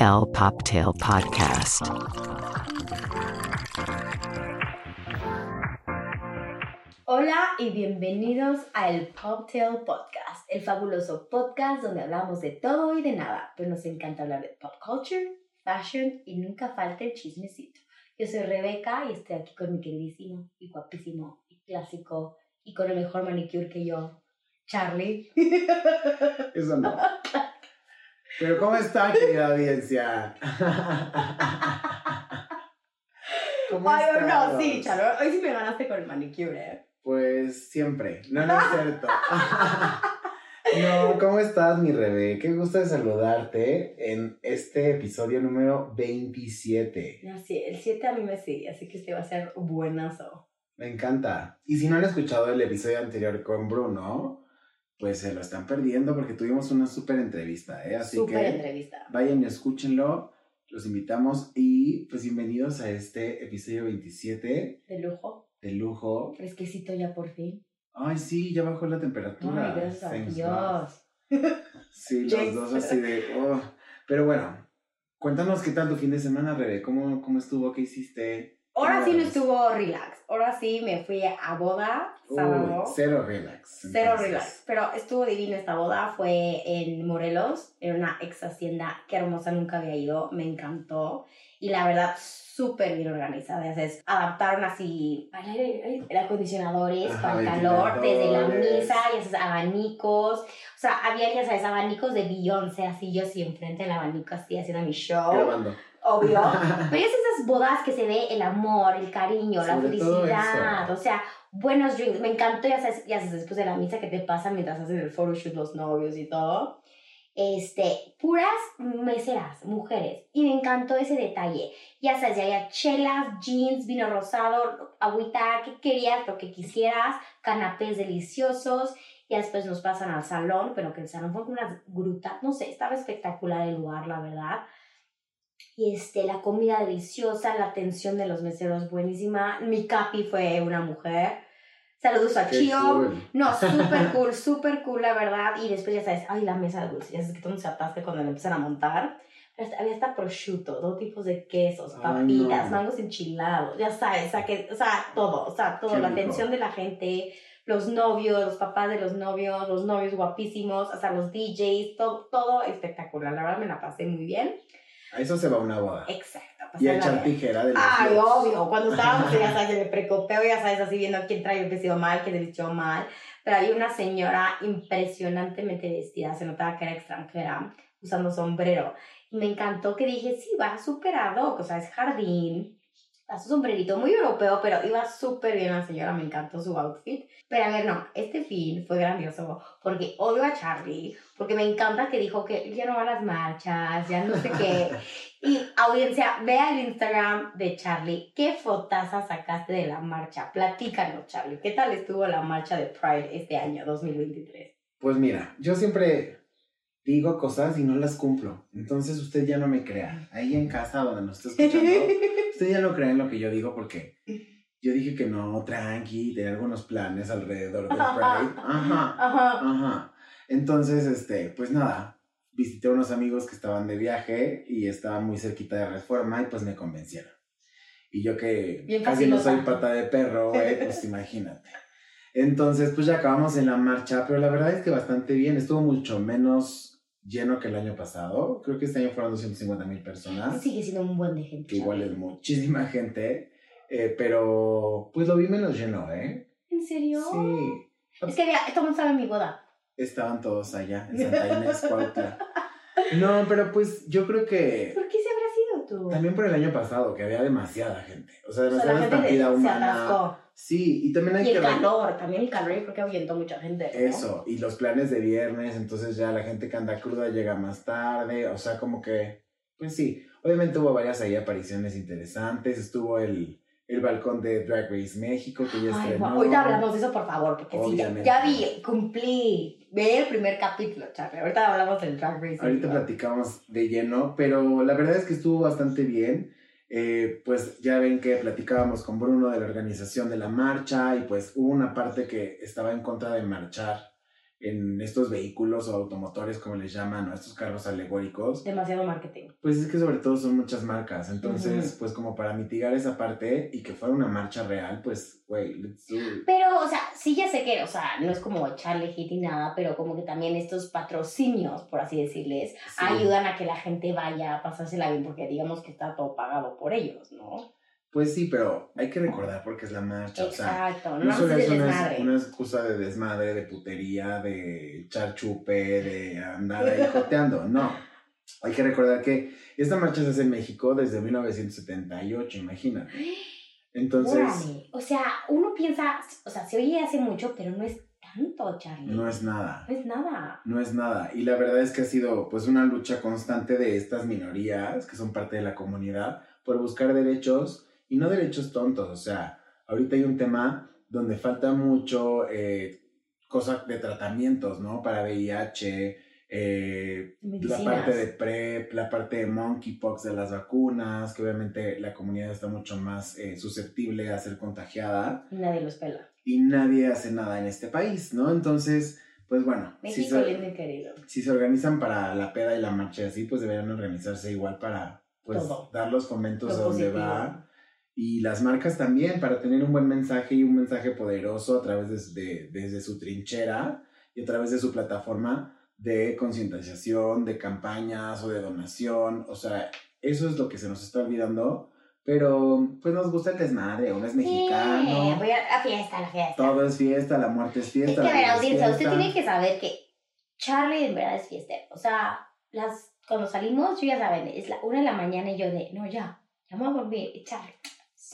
El Poptail Podcast. Hola y bienvenidos a el Poptail Podcast, el fabuloso podcast donde hablamos de todo y de nada, pero nos encanta hablar de pop culture, fashion y nunca falta el chismecito. Yo soy Rebeca y estoy aquí con mi queridísimo y guapísimo y clásico y con el mejor manicure que yo, Charlie. Eso no. Pero ¿cómo está, querida audiencia? ¿Cómo Ay, estás? no, sí, Charlie, hoy sí me ganaste con el manicure, ¿eh? Pues siempre. No, no es cierto. No, ¿cómo estás, mi Rebe? Qué gusto de saludarte en este episodio número 27. No, sí, el 7 a mí me sigue, así que este va a ser buenazo. Me encanta. Y si no han escuchado el episodio anterior con Bruno, pues se lo están perdiendo porque tuvimos una súper entrevista, ¿eh? Así Súper que entrevista. vayan y escúchenlo. Los invitamos y pues bienvenidos a este episodio 27 De lujo, de lujo. fresquecito ya por fin. Ay, sí, ya bajó la temperatura. Ay, gracias Dios. Sí, los dos así de... oh. Pero bueno, cuéntanos qué tal tu fin de semana, Rebe. ¿Cómo, cómo estuvo? ¿Qué hiciste? Ahora sí no estuvo relax. Ahora sí me fui a boda Uy, sábado. cero relax. Cero entonces. relax. Pero estuvo divino esta boda. Fue en Morelos, en una ex hacienda. Qué hermosa, nunca había ido. Me encantó. Y la verdad, súper bien organizada. Sabes, adaptaron así aire acondicionadores Ajá, para el calor, desde la misa, ya sabes, abanicos. O sea, había, ya sabes, abanicos de Beyoncé, así yo así enfrente del abanico, así haciendo mi show. Grabando. Obvio. Pero es esas bodas que se ve el amor, el cariño, la Sobre todo felicidad. O sea, buenos drinks. Me encantó, ya sabes, ya sabes, después de la misa que te pasa mientras hacen el photoshoot los novios y todo. Este, puras meseras, mujeres. Y me encantó ese detalle. Ya sabes, ya había chelas, jeans, vino rosado, agüita, que querías, lo que quisieras, canapés deliciosos. Y después nos pasan al salón, pero que el salón fue como unas grutas. No sé, estaba espectacular el lugar, la verdad. Y este, la comida deliciosa, la atención de los meseros buenísima. Mi capi fue una mujer. Saludos a Chio. cool. No, súper cool, súper cool, la verdad. Y después ya sabes, ay, la mesa de dulces. Ya sabes que todo se atasca cuando le empiezan a montar. Pero hasta- había hasta prosciutto, dos tipos de quesos, papitas, no. mangos enchilados, ya sabes, o sea, que, o sea, todo, o sea, todo, Qué la rico. atención de la gente, los novios, los papás de los novios, los novios guapísimos, hasta los DJs, todo, todo espectacular. La verdad me la pasé muy bien. A eso se va una boda. Exacto. Y echar tijera de los Ay, obvio. Cuando estábamos, ya sabes, en el precopeo, ya sabes, así viendo quién trae el vestido mal, quién el vestido mal. Pero había una señora impresionantemente vestida, se notaba que era extranjera, usando sombrero. Y me encantó que dije, sí, va súper ad hoc, o sea, es jardín, a su sombrerito, muy europeo, pero iba súper bien la señora, me encantó su outfit. Pero a ver, no, este fin fue grandioso, porque odio a Charlie, porque me encanta que dijo que ya no va a las marchas, ya no sé qué. Y audiencia, vea el Instagram de Charlie. ¿Qué fotaza sacaste de la marcha? Platícanos, Charlie. ¿Qué tal estuvo la marcha de Pride este año, 2023? Pues mira, yo siempre digo cosas y no las cumplo. Entonces usted ya no me crea. Ahí en casa donde nos está escuchando, usted ya no cree en lo que yo digo porque yo dije que no, tranqui, tenía algunos planes alrededor del Pride. Ajá, Ajá. ajá. Entonces, este, pues nada, visité a unos amigos que estaban de viaje y estaban muy cerquita de Reforma y pues me convencieron. Y yo que Bien casi no soy pata de perro, güey, pues imagínate. Entonces, pues ya acabamos en la marcha, pero la verdad es que bastante bien. Estuvo mucho menos lleno que el año pasado. Creo que este año fueron 250 mil personas, Sigue siendo un buen de gente. que igual es muchísima gente. eh, pero pues lo vi menos lleno, ¿eh? ¿En serio? Sí. Es que había, todo el mundo estaba en mi boda. Estaban todos allá en Santa Inés, Cuautla. No, pero pues yo creo que ¿Por qué se habrá sido tú? también por el año pasado, que había demasiada gente. O sea, O sea, demasiada la gente de- estampida se humana. atascó. Sí, y también hay Y que el calor, también el calor, yo creo que ahuyentó mucha gente. ¿no? eso. Y los planes de viernes, entonces ya la gente que anda cruda llega más tarde. O sea, como que, pues sí. Obviamente hubo varias ahí apariciones interesantes. Estuvo el, el balcón de Drag Race México, que ya Ay, estrenó. Ahorita hablamos de eso, por favor, porque sí, ya, ya vi, cumplí, ve el primer capítulo, Charlie. Ahorita hablamos del Drag Race. Ahorita platicamos de lleno, pero la verdad es que estuvo bastante bien. Eh, pues ya ven que platicábamos con Bruno de la organización de la marcha y pues hubo una parte que estaba en contra de marchar en estos vehículos o automotores, como les llaman, o estos carros alegóricos, Demasiado marketing. pues es que sobre todo son muchas marcas. Entonces, Ujú. pues como para mitigar esa parte y que fuera una marcha real, pues, güey, let's do it. Pero, o sea, sí ya sé que, o sea, no es como echarle hit y nada, pero como que también estos patrocinios, por así decirles, Sí. ayudan a que la gente vaya a pasársela bien, porque digamos que está todo pagado por ellos, ¿no? Pues sí, pero hay que recordar porque es la marcha. O sea, Exacto, no no solo es una excusa de desmadre, de putería, de echar chupe, de andar ahí joteando. No. Hay que recordar que esta marcha se hace en México desde 1978, imagínate. Entonces, Órale. O sea, uno piensa, o sea, se oye hace mucho, pero no es tanto, Charlie. no es nada. No es nada. No es nada. Y la verdad es que ha sido pues una lucha constante de estas minorías que son parte de la comunidad por buscar derechos y no derechos tontos. O sea, ahorita hay un tema donde falta mucho eh, cosa de tratamientos, ¿no? Para VIH, eh, la parte de PrEP, la parte de monkeypox de las vacunas, que obviamente la comunidad está mucho más eh, susceptible a ser contagiada Y nadie los pela. y nadie hace nada en este país, ¿no? Entonces, pues bueno, si México se, lindo y querido. si se organizan para la peda y la marcha así, pues deberían organizarse igual para pues Todo. dar los fomentos Lo a donde positivo. va. Y las marcas también, para tener un buen mensaje y un mensaje poderoso a través de, de- desde su trinchera y a través de su plataforma de concientización, de campañas o de donación. O sea, eso es lo que se nos está olvidando. Pero pues nos gusta el desmadre, uno es Sí, mexicano. voy a la fiesta, la fiesta. Todo es fiesta, la muerte es Es fiesta. que, a ver, es audiencia, usted tiene que saber que Charlie en verdad es fiestero. O sea, las, cuando salimos, yo ya saben, es la una de la mañana y yo de, no, ya, ya me voy a dormir. Charlie,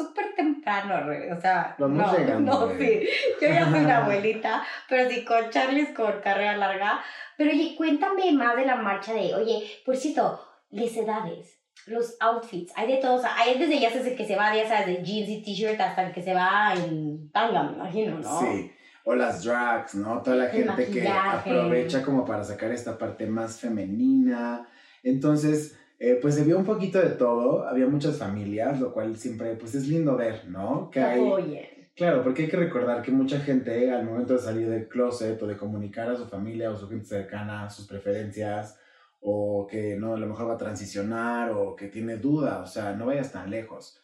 súper temprano, re, o sea, Vamos no, llegando, no, sí. Yo ya soy una abuelita, pero sí, con Charlie es con carrera larga. Pero oye, cuéntame más de la marcha de, oye, por cierto, las edades. Los outfits, hay de todos, hay desde ya desde que se va, ya sabes, de jeans y t-shirt hasta el que se va en tanga, me imagino, ¿no? Sí, o las drags, ¿no? Toda la El gente que aprovecha como para sacar esta parte más femenina. Entonces, eh, pues se vio un poquito de todo, había muchas familias, lo cual siempre, pues es lindo ver, ¿no? Que hay, claro, porque hay que recordar que mucha gente al momento de salir del closet o de comunicar a su familia o su gente cercana sus preferencias, o que no, a lo mejor va a transicionar o que tiene duda, o sea, no vayas tan lejos.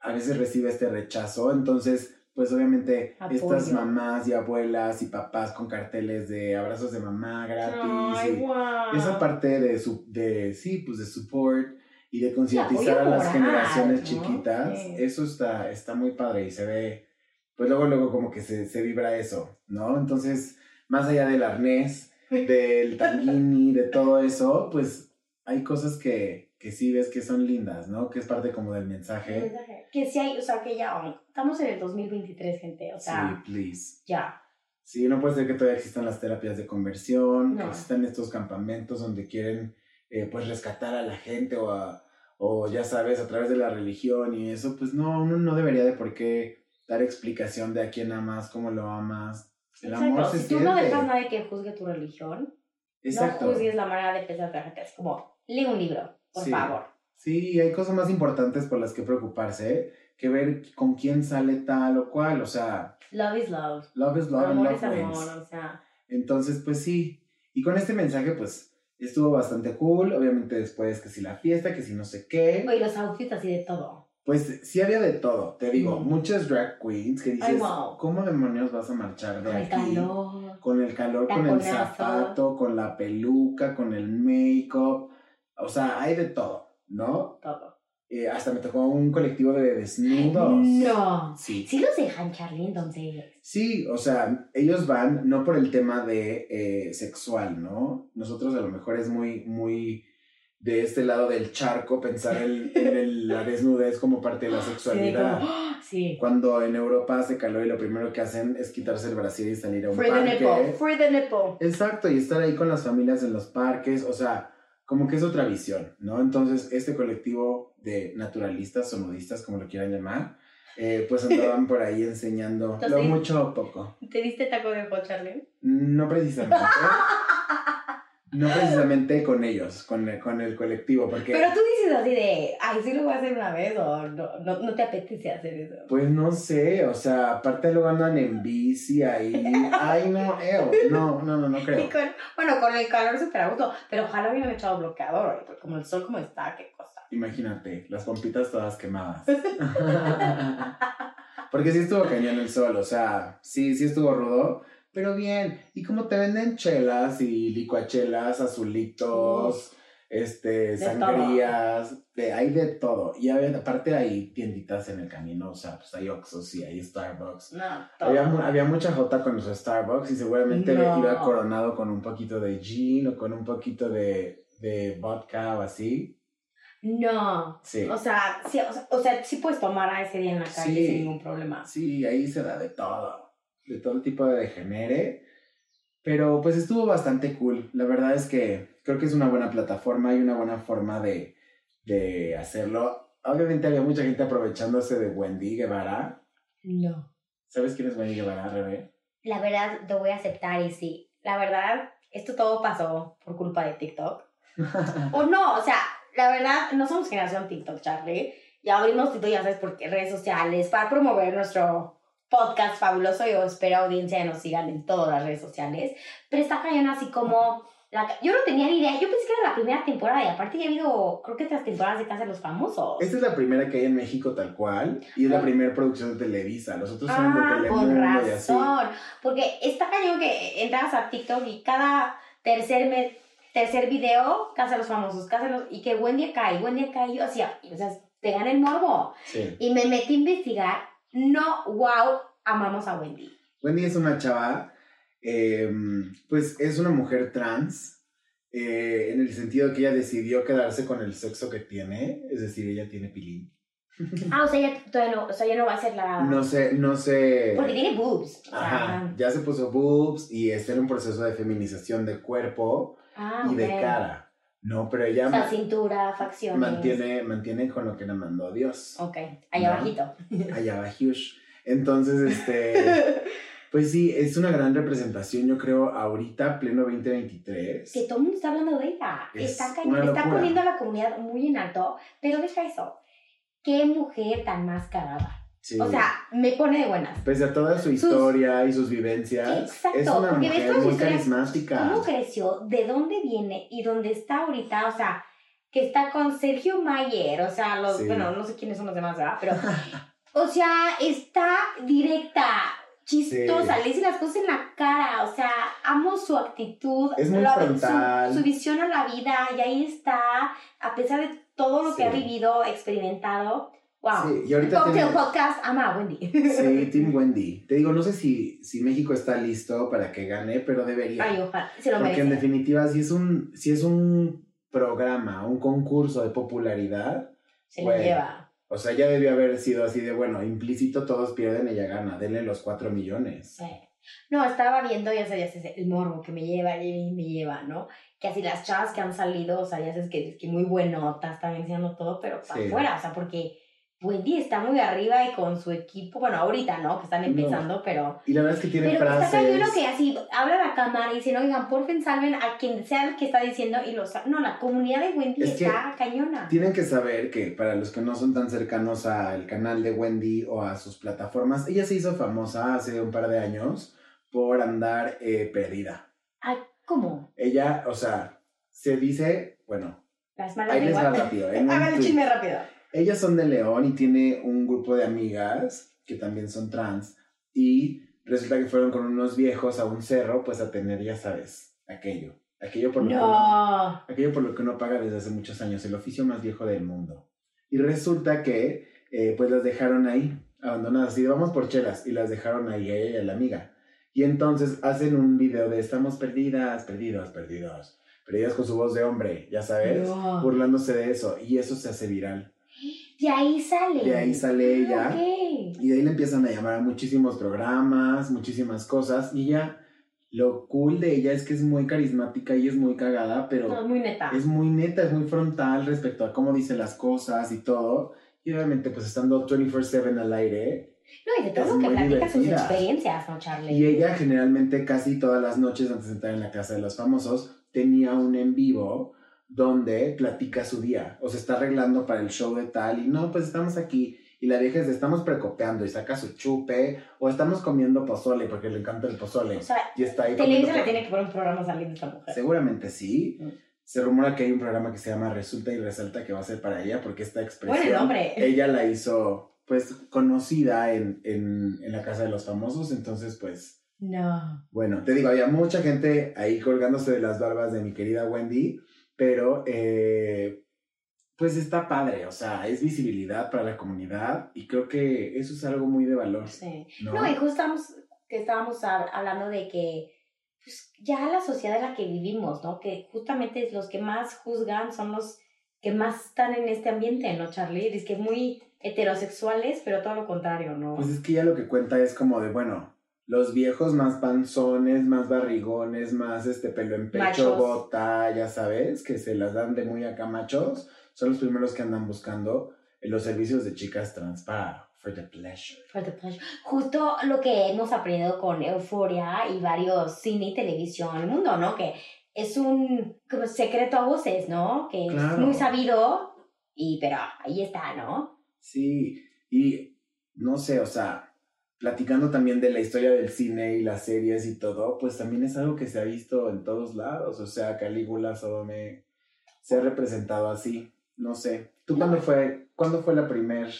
A veces recibe este rechazo, entonces, pues obviamente estas Apoyo. mamás y abuelas y papás con carteles de abrazos de mamá gratis Ay, y esa parte de su, de, sí, pues de support y de concientizar a las generaciones chiquitas, eso está, está muy padre y se ve, pues luego, luego como que se, se vibra eso, ¿no? Entonces, más allá del arnés, del tanguini, de todo eso, pues hay cosas que, que sí ves que son lindas, ¿no? Que es parte como del mensaje. Que sí hay, o sea, que ya, estamos en el 2023, gente, o sea, sí, please. ya. Sí, no puede ser que todavía existan las terapias de conversión, que No. existan estos campamentos donde quieren eh, pues rescatar a la gente o, a- o ya sabes, a través de la religión y eso, pues no, uno no debería de por qué dar explicación de a quién amas, cómo lo amas. El amor Exacto. se Si tú no siente. dejas a nadie que juzgue tu religión, Exacto. no juzgues la manera de pensar de la gente. Es como, lee un libro, por Sí. favor. Sí, hay cosas más importantes por las que preocuparse que ver con quién sale tal o cual, o sea, Love is love. love is love and amor love es amor, o sea. Entonces, pues sí. Y con este mensaje, pues, estuvo bastante cool. Obviamente después que si la fiesta, que si no sé qué. Oye, los outfits así de todo. Pues sí había de todo. Te digo, Mm. muchas drag queens que dices, Ay, wow. ¿cómo demonios vas a marchar de El aquí? calor. Con el calor, con el zapato, con la peluca, con el make-up. O sea, hay de todo, ¿no? Todo. Eh, hasta me tocó un colectivo de desnudos. No. Sí. Sí los dejan, Charlie, entonces. Sí, o sea, ellos van no por el tema de eh, sexual, ¿no? Nosotros a lo mejor es muy, muy de este lado del charco pensar en, en el- la desnudez como parte de la Sí, sexualidad. como, ¡ah! sí. Cuando en Europa hace calor y lo primero que hacen es quitarse el brasier y salir a un Free the nipple. parque. Free the nipple. Exacto, y estar ahí con las familias en los parques, o sea, como que es otra visión, ¿no? Entonces, este colectivo de naturalistas o nudistas, como lo quieran llamar, eh, pues andaban por ahí enseñando lo mucho o poco. ¿Te diste taco de ojo, Charlie? No precisamente. No precisamente con ellos, con el, con el colectivo, porque... Pero tú dices así de, ay, sí lo voy a hacer una vez o no, no, no te apetece hacer eso. Pues no sé, o sea, aparte luego andan en bici ahí. Ay, no, eo. No, no, no, no Y creo. con, bueno, con el calor súper a gusto, pero ojalá hubieran echado bloqueador, porque como el sol como está, qué cosa. Imagínate, las pompitas todas quemadas. Porque sí estuvo cañón el sol, o sea, sí, sí estuvo rudo, pero bien. Y como te venden chelas y licuachelas, azulitos, este, De sangrías, de, hay de todo. Y a ver, aparte hay tienditas en el camino, o sea, pues hay Oxxos y hay Starbucks. No, todo. Había, había mucha jota con los Starbucks y seguramente No. iba coronado con un poquito de gin o con un poquito de, de vodka o así. No, Sí. o sea, sí, o sea, o sea, sí puedes tomar a ese día en la calle Sí. sin ningún problema. Sí, ahí se da de todo, de todo tipo de degenere. Pero pues estuvo bastante cool. La verdad es que creo que es una buena plataforma y una buena forma de, de hacerlo. Obviamente había mucha gente aprovechándose de Wendy Guevara. No. ¿Sabes quién es Wendy Guevara, Rebe? La verdad, lo voy a aceptar y sí. La verdad, esto todo pasó por culpa de TikTok. O no, o sea, la verdad, no somos generación TikTok, Charlie. Ya abrimos TikTok, ya sabes, porque redes sociales, para promover nuestro podcast fabuloso. Yo espero audiencia que nos sigan en todas las redes sociales. Pero está cañón así como... La, yo no tenía ni idea, yo pensé que era la primera temporada y aparte ya ha habido, creo que otras temporadas de Casa de los Famosos. Esta es la primera que hay en México tal cual y es la primera producción de Televisa. Los otros son de Ah, con Telemundo y así. razón. Porque está cañón que entras a TikTok y cada tercer me- tercer video, casa de los famosos, casa de los... Y que Wendy acá y Wendy acá y yo hacía... O sea, te gana el morbo. Sí. Y me metí a investigar. No, wow, amamos a Wendy. Wendy es una chava, eh, pues es una mujer trans, eh, en el sentido que ella decidió quedarse con el sexo que tiene, es decir, ella tiene pilín. Ah, o sea, ya todavía no, o sea, ya no va a ser la... No sé, no sé. Porque tiene boobs. O sea, Ajá, ya se puso boobs y está en un proceso de feminización de cuerpo ah, y de ok. cara. No, pero ella O sea, cintura, facciones. mantiene, mantiene con lo que le mandó Dios. Ok, allá No. abajito. Allá Huge. Entonces, este. Pues sí, es una gran representación, yo creo, ahorita, pleno 2023. que todo el mundo está hablando de ella. Es está está poniendo a la comunidad muy en alto. Pero deja eso. Qué mujer tan mascarada. Sí. O sea, me pone de buenas. Pese a toda su historia y sus vivencias, Exacto, es una porque mujer muy carismática. ¿Cómo creció? ¿De dónde viene? ¿Y dónde está ahorita? O sea, que está con Sergio Mayer. O sea, los, Sí. bueno, no sé quiénes son los demás, ¿verdad? Pero, o sea, está directa, chistosa, Sí. le dice las cosas en la cara. O sea, amo su actitud. Es muy lo- frontal. Su, su visión a la vida, y ahí está, a pesar de todo lo Sí. que ha vivido, experimentado. Wow. Sí, y ahorita Cocktail tiene- Podcast ama a Wendy. Sí, Team Wendy. Te digo, no sé si, si México está listo para que gane, pero debería. Ay, ojalá, se lo Porque en merece. definitiva, si es un, si es un programa, un concurso de popularidad, Se lo Güey. lleva. o sea, ya debió haber sido así de, bueno, implícito todos pierden, ella gana, denle los cuatro millones. Sí. No, estaba viendo, ya sabes, ese- el morbo que me lleva y me lleva, ¿no? Que así las chavas que han salido, o sea, ya sabes que, que muy buenotas, están enseñando todo, pero para Sí. afuera, o sea, porque Wendy está muy arriba y con su equipo, bueno, ahorita, ¿no? Que están empezando, pero... Y la verdad es que tiene Pero está frases. cañón lo que así, habla la cámara y dicen, oigan, porfen, salven a quien sea el que está diciendo y los... No, la comunidad de Wendy Es está cañona. Tienen que saber que para los que no son tan cercanos al canal de Wendy o a sus plataformas, ella se hizo famosa hace un par de años por andar eh, perdida. Ay, ¿cómo? Ella, o sea, se dice, bueno, Las malas ahí les va rápido. Hagan el chisme rápido. Ellas son de León y tiene un grupo de amigas que también son trans y resulta que fueron con unos viejos a un cerro pues a tener, ya sabes, aquello. Aquello por lo que uno- No. aquello por lo que uno paga desde hace muchos años, el oficio más viejo del mundo. Y resulta que eh, pues las dejaron ahí, abandonadas, y vamos por chelas, y las dejaron ahí a ella y a la amiga. Y entonces hacen un video de estamos perdidas, perdidos, perdidos, perdidas con su voz de hombre, ya sabes, No. burlándose de eso, y eso se hace viral. De ahí sale. De ahí sale ella. Ah, ok. Y de ahí le empiezan a llamar a muchísimos programas, muchísimas cosas, y ya, lo cool de ella es que es muy carismática y es muy cagada, pero No, muy neta. es muy neta, es muy frontal respecto a cómo dice las cosas y todo. Y obviamente, pues estando 24-7 al aire. No, y de todo es lo que platica sus experiencias, ¿no, Charlie? Y ella generalmente casi todas las noches antes de entrar en la casa de los famosos tenía un en vivo donde platica su día, o se está arreglando para el show de tal, y no, pues estamos aquí, y la vieja es, estamos precopeando, y saca su chupe, o estamos comiendo pozole, porque le encanta el pozole, O sea, y está ahí Televisa le tiene que poner un programa saliendo esta mujer. Seguramente sí. Mm. Se rumora que hay un programa que se llama Resulta y Resalta que va a ser para ella, porque esta expresión Bueno, ella la hizo pues conocida en, en, en la casa de los famosos, entonces pues No. bueno, te digo, había mucha gente ahí colgándose de las barbas de mi querida Wendy, pero eh, pues está padre, o sea, es visibilidad para la comunidad y creo que eso es algo muy de valor, Sí. ¿no? No, y justo estamos, que estábamos hab- hablando de que pues, ya la sociedad en la que vivimos, ¿no? Que justamente los que más juzgan son los que más están en este ambiente, ¿no, Charlie? Es que muy heterosexuales, pero todo lo contrario, ¿no? Pues es que ya lo que cuenta es como de, bueno, los viejos más panzones, más barrigones, más este pelo en pecho, Machos. bota, ya sabes, que se las dan de muy acá machos, son los primeros que andan buscando en los servicios de chicas trans para for the pleasure. For the pleasure. Justo lo que hemos aprendido con Euforia y varios cine y televisión, el mundo, ¿no? Que es un como secreto a voces, ¿no? Que es Claro. muy sabido, y pero ahí está, ¿no? Sí, y no sé, o sea, platicando también de la historia del cine y las series y todo, pues también es algo que se ha visto en todos lados, o sea, Calígula, Sodome, se ha representado así, no sé. ¿Tú cuándo fue, cuándo fue la primer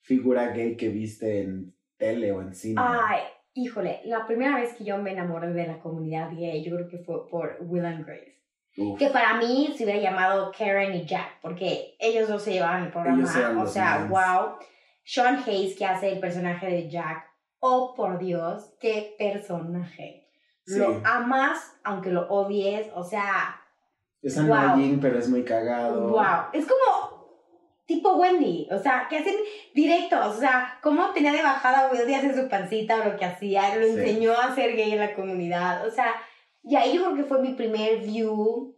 figura gay que viste en tele o en cine? Ay, híjole, la primera vez que yo me enamoré de la comunidad gay, yo creo que fue por Will and Grace. Uf, Que para mí se hubiera llamado Karen y Jack, porque ellos dos se llevaban el programa. O sea, wow. Sean Hayes, que hace el personaje de Jack. Oh, por Dios, qué personaje. sí. Lo amas, aunque lo odies. O sea, es wow. annoying, pero es muy cagado. wow. Es como tipo Wendy. O sea, que hacen directos. O sea, cómo tenía de bajada Díaz en su pancita o lo que hacía. Lo Sí. enseñó a ser gay en la comunidad. O sea, y ahí yo creo que fue mi primer view.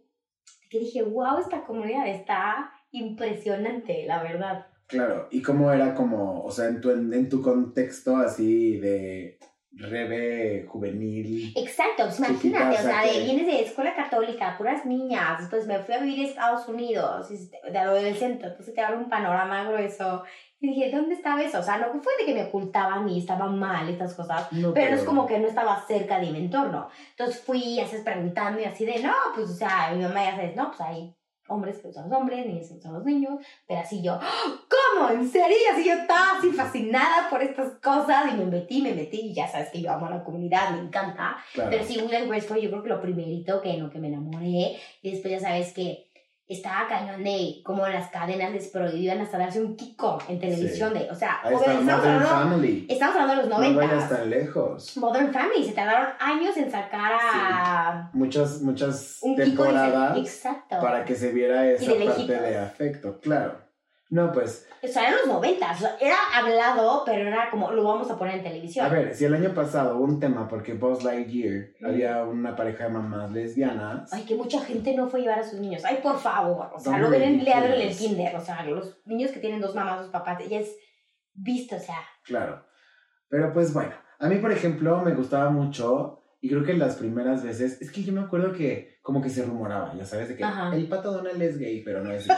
Que dije, wow, esta comunidad está impresionante, la verdad. Claro, y cómo era como, o sea, en tu, en, en tu contexto así de rebe juvenil. Exacto, pues imagínate, o sea, que- de, vienes de escuela católica, puras niñas, después me fui a vivir a Estados Unidos, de adolescente, entonces te abre un panorama grueso. Y dije, ¿dónde estaba eso? O sea, no fue de que me ocultaban y estaba mal estas cosas, No, pero es como que no estaba cerca de mi entorno. Entonces fui, haces preguntando y así de, no, pues, o sea, mi mamá ya sabes, no, pues hay hombres que usan los hombres, niños que usan los niños, pero así yo, ¡Ah! ¿cómo? ¿En serio? Y así yo estaba así fascinada por estas cosas y me metí, me metí y ya sabes que yo amo a la comunidad, me encanta. Claro. Pero sí, Will and Grace fue yo creo que lo primerito que en lo que me enamoré y después ya sabes que estaba cañón de como las cadenas les prohibían hasta darse un kiko en televisión de, o sea, Ahí está obviamente estamos Modern hablando, Family. estamos hablando de los No vayas 90. tan lejos. Modern Family, se tardaron años en sacar a Muchas, muchas kiko temporadas. Exacto. para que se viera esa parte de afecto, claro. No, pues, O sea, eran los 90, o sea, era hablado, pero era como, lo vamos a poner en televisión. a ver, si el año pasado hubo un tema porque Buzz Lightyear Mm. había una pareja de mamás lesbianas. Ay, que mucha gente no fue a llevar a sus niños. Ay, por favor. O sea, Son lo ven en leer en el kinder. O sea, los niños que tienen dos mamás, dos papás, ya es visto, o sea. Claro. Pero pues bueno, a mí por ejemplo me gustaba mucho y creo que las primeras veces, es que yo me acuerdo que como que se rumoraba, ya sabes, de que Ajá. el pato Donald es gay, pero no es gay.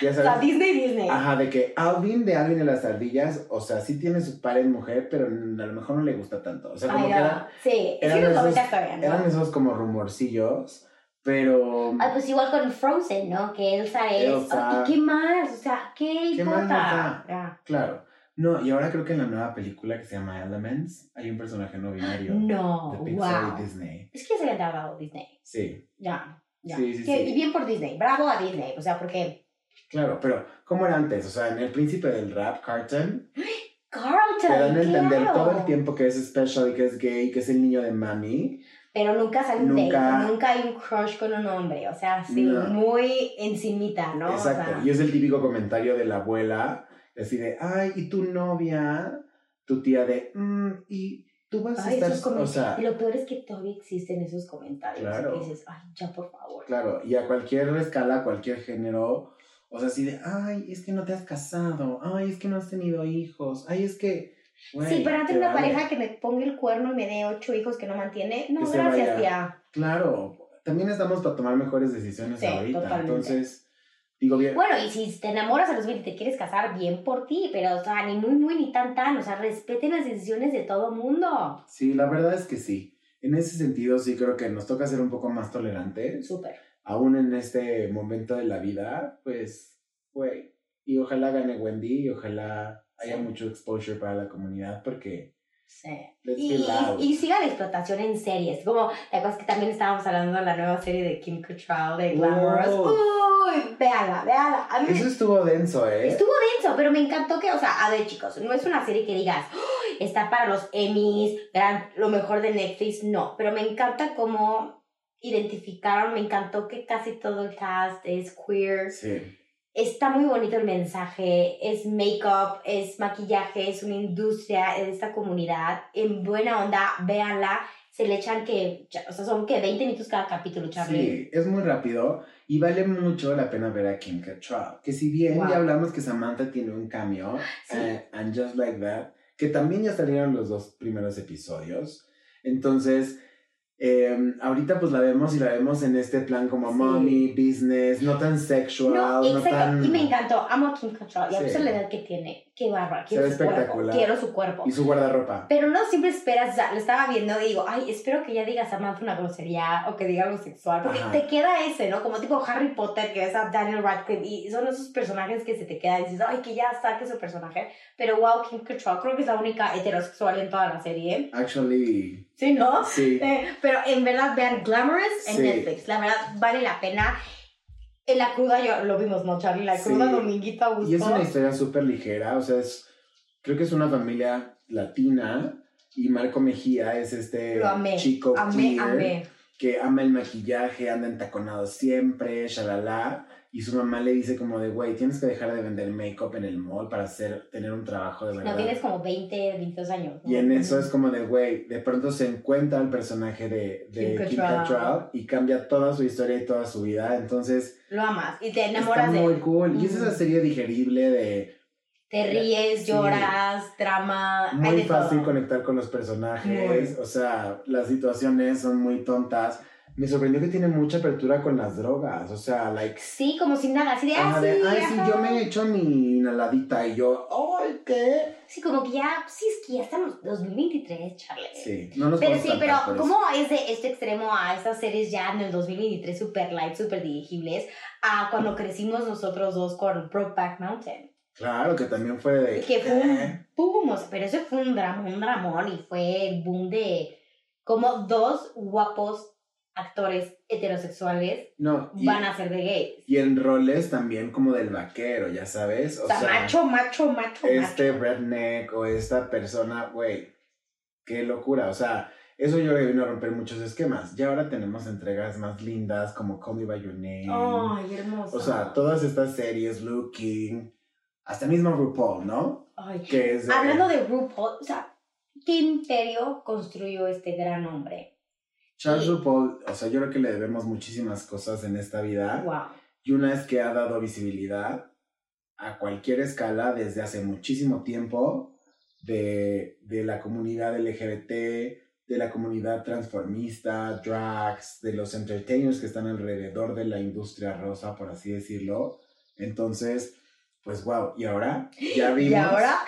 Ya sabes. Disney, Disney. Ajá, de que Alvin de Alvin de las ardillas, o sea, sí tiene su par en mujer, pero a lo mejor no le gusta tanto. O sea, como Ay, que no. era- Sí, eran los esos- 90 todavía, ¿no? eran esos como rumorcillos, pero... Ay, pues igual con Frozen, ¿no? Que Elsa es. Elsa. ¿Y qué más? O sea, ¿qué, ¿Qué más. Claro. No, y ahora creo que en la nueva película que se llama Elements hay un personaje no binario. No, de Pixar wow. y Disney. Es que se había tardado Disney. Sí, Ya, ya. Sí, sí, Que- sí. Y bien por Disney. Bravo a Disney. O sea, porque. Claro, pero ¿cómo era antes? O sea, en El Príncipe del Rap, Carton, Carlton. te dan a entender claro. todo el tiempo que es special y que es gay, que es el niño de mami. Pero nunca sale un Nunca- date, nunca hay un crush con un hombre, o sea, sí, No. muy encimita, ¿no? O Exacto. sea, Y es el típico comentario de la abuela, así de, ay, ¿y tu novia? Tu tía de, mm, ¿y tú vas a ay, estar...? esos O sea, lo peor es que todavía existen esos comentarios. Claro. Que dices, ay, ya por favor. claro, y a cualquier escala, a cualquier género, o sea, así de, ay, es que no te has casado, ay, es que no has tenido hijos, ay, es que... güey, sí, pero antes te una vale". pareja que me ponga el cuerno y me dé ocho hijos que no mantiene, no, Que gracias, tía. Claro, también estamos para tomar mejores decisiones Sí, ahorita. totalmente. Entonces, digo bien. Bueno, y si te enamoras a los 20 y te quieres casar, bien por ti, pero, o sea, ni muy, muy, ni tan, tan. O sea, respeten las decisiones de todo mundo. Sí, la verdad es que sí. En ese sentido, sí creo que nos toca ser un poco más tolerantes. Súper. Aún en este momento de la vida, pues, güey. Y ojalá gane Wendy y ojalá haya Sí. mucho exposure para la comunidad porque Sí. Y, y, y siga la explotación en series. Como la cosa que también estábamos hablando de la nueva serie de Kim Cattrall de Glamorous. Oh. Uy, véala, véala. A mí Eso estuvo denso, ¿eh? Estuvo denso, pero me encantó que, o sea, a ver chicos, no es una serie que digas, "Ay, está para los Emmys, gran, lo mejor de Netflix, no, pero me encanta cómo identificaron, me encantó que casi todo el cast es queer, Sí. está muy bonito el mensaje, es make-up, es maquillaje, es una industria de esta comunidad, en buena onda, véanla, se le echan que, o sea, son que 20 minutos cada capítulo, Charlie. Sí, es muy rápido y vale mucho la pena ver a Kim Cattrall. Que si bien Wow. ya hablamos que Samantha tiene un cameo, Sí. eh, and Just Like That, que también ya salieron los dos primeros episodios. Entonces, eh, ahorita pues la vemos y la vemos en este plan como Sí. mommy, business, no tan sexual, No, no, tan... Y me encantó. Amo a Kim Cattrall. Y a pesar de la edad que tiene, qué bárbara. Quiero Se su cuerpo. Quiero su cuerpo. Y su guardarropa. Pero no siempre esperas, o sea, lo estaba viendo y digo, ay, espero que ya diga Samantha una grosería o que diga algo sexual, porque Ajá. te queda ese, ¿no? Como tipo Harry Potter, que ves a Daniel Radcliffe y son esos personajes que se te quedan y dices, ay, que ya saque su personaje. Pero wow, Kim Cattrall creo que es la única heterosexual en toda la serie. Actually, Sí, ¿no? sí. Eh, pero en verdad, vean Glamorous en Sí. Netflix. La verdad, vale la pena. En la cruda, yo lo vimos, ¿no, Charlie? La cruda dominguito a gusto. Y es una historia súper ligera, o sea, es, creo que es una familia latina y Marco Mejía es este amé. chico Amé, queer amé. que ama el maquillaje, anda entaconado siempre, shalala, y su mamá le dice como de, güey, tienes que dejar de vender make-up en el mall para hacer, tener un trabajo de verdad. No, tienes como 20, 22 años. ¿no? Y en eso es como de, güey, de pronto se encuentra el personaje de, de Kim Kim Cattrall. Cattrall y cambia toda su historia y toda su vida, entonces Lo amas y te enamoras de muy él. cool. Y es esa serie digerible de Te ríes, Sí. lloras, drama. hay muy de fácil todo. conectar con los personajes, Muy. o sea, las situaciones son muy tontas. Me sorprendió que tiene mucha apertura con las drogas, o sea, like, Sí, como sin nada, así de, ah, ajá, de, ay, sí, ajá". yo me he hecho mi inhaladita y yo, ay, ¿qué? Sí, como que ya, sí, es que ya estamos 2023, Charlie. Sí, no nos Pero sí, pero. ¿cómo es de este extremo a estas series ya en el 2023 super light, super dirigibles, a cuando crecimos nosotros dos con Brokeback Mountain? Claro, que también fue de... Que fue ¿eh? un boom, o sea, pero eso fue un drama, un dramón y fue el boom de como dos guapos actores heterosexuales No, y, van a ser de gays. y en roles también como del vaquero, ya sabes, o, O sea, sea, macho, macho, macho, este macho. redneck o esta persona, güey, qué looura, o sea, eso yo vino a romper muchos esquemas. Ya ahora tenemos entregas más lindas como Call Me By Your Name. Ay, hermoso. O sea, todas estas series, Looking, hasta mismo RuPaul, ¿no? Ay. Que es de- Hablando de RuPaul, o sea, ¿qué imperio construyó este gran hombre? Charles RuPaul, o sea, yo creo que le debemos muchísimas cosas en esta vida. Wow. Y una es que ha dado visibilidad a cualquier escala desde hace muchísimo tiempo de, de la comunidad LGBT, de la comunidad transformista, drags, de los entertainers que están alrededor de la industria rosa, por así decirlo. Entonces, pues wow, y ahora ya vimos, Y ahora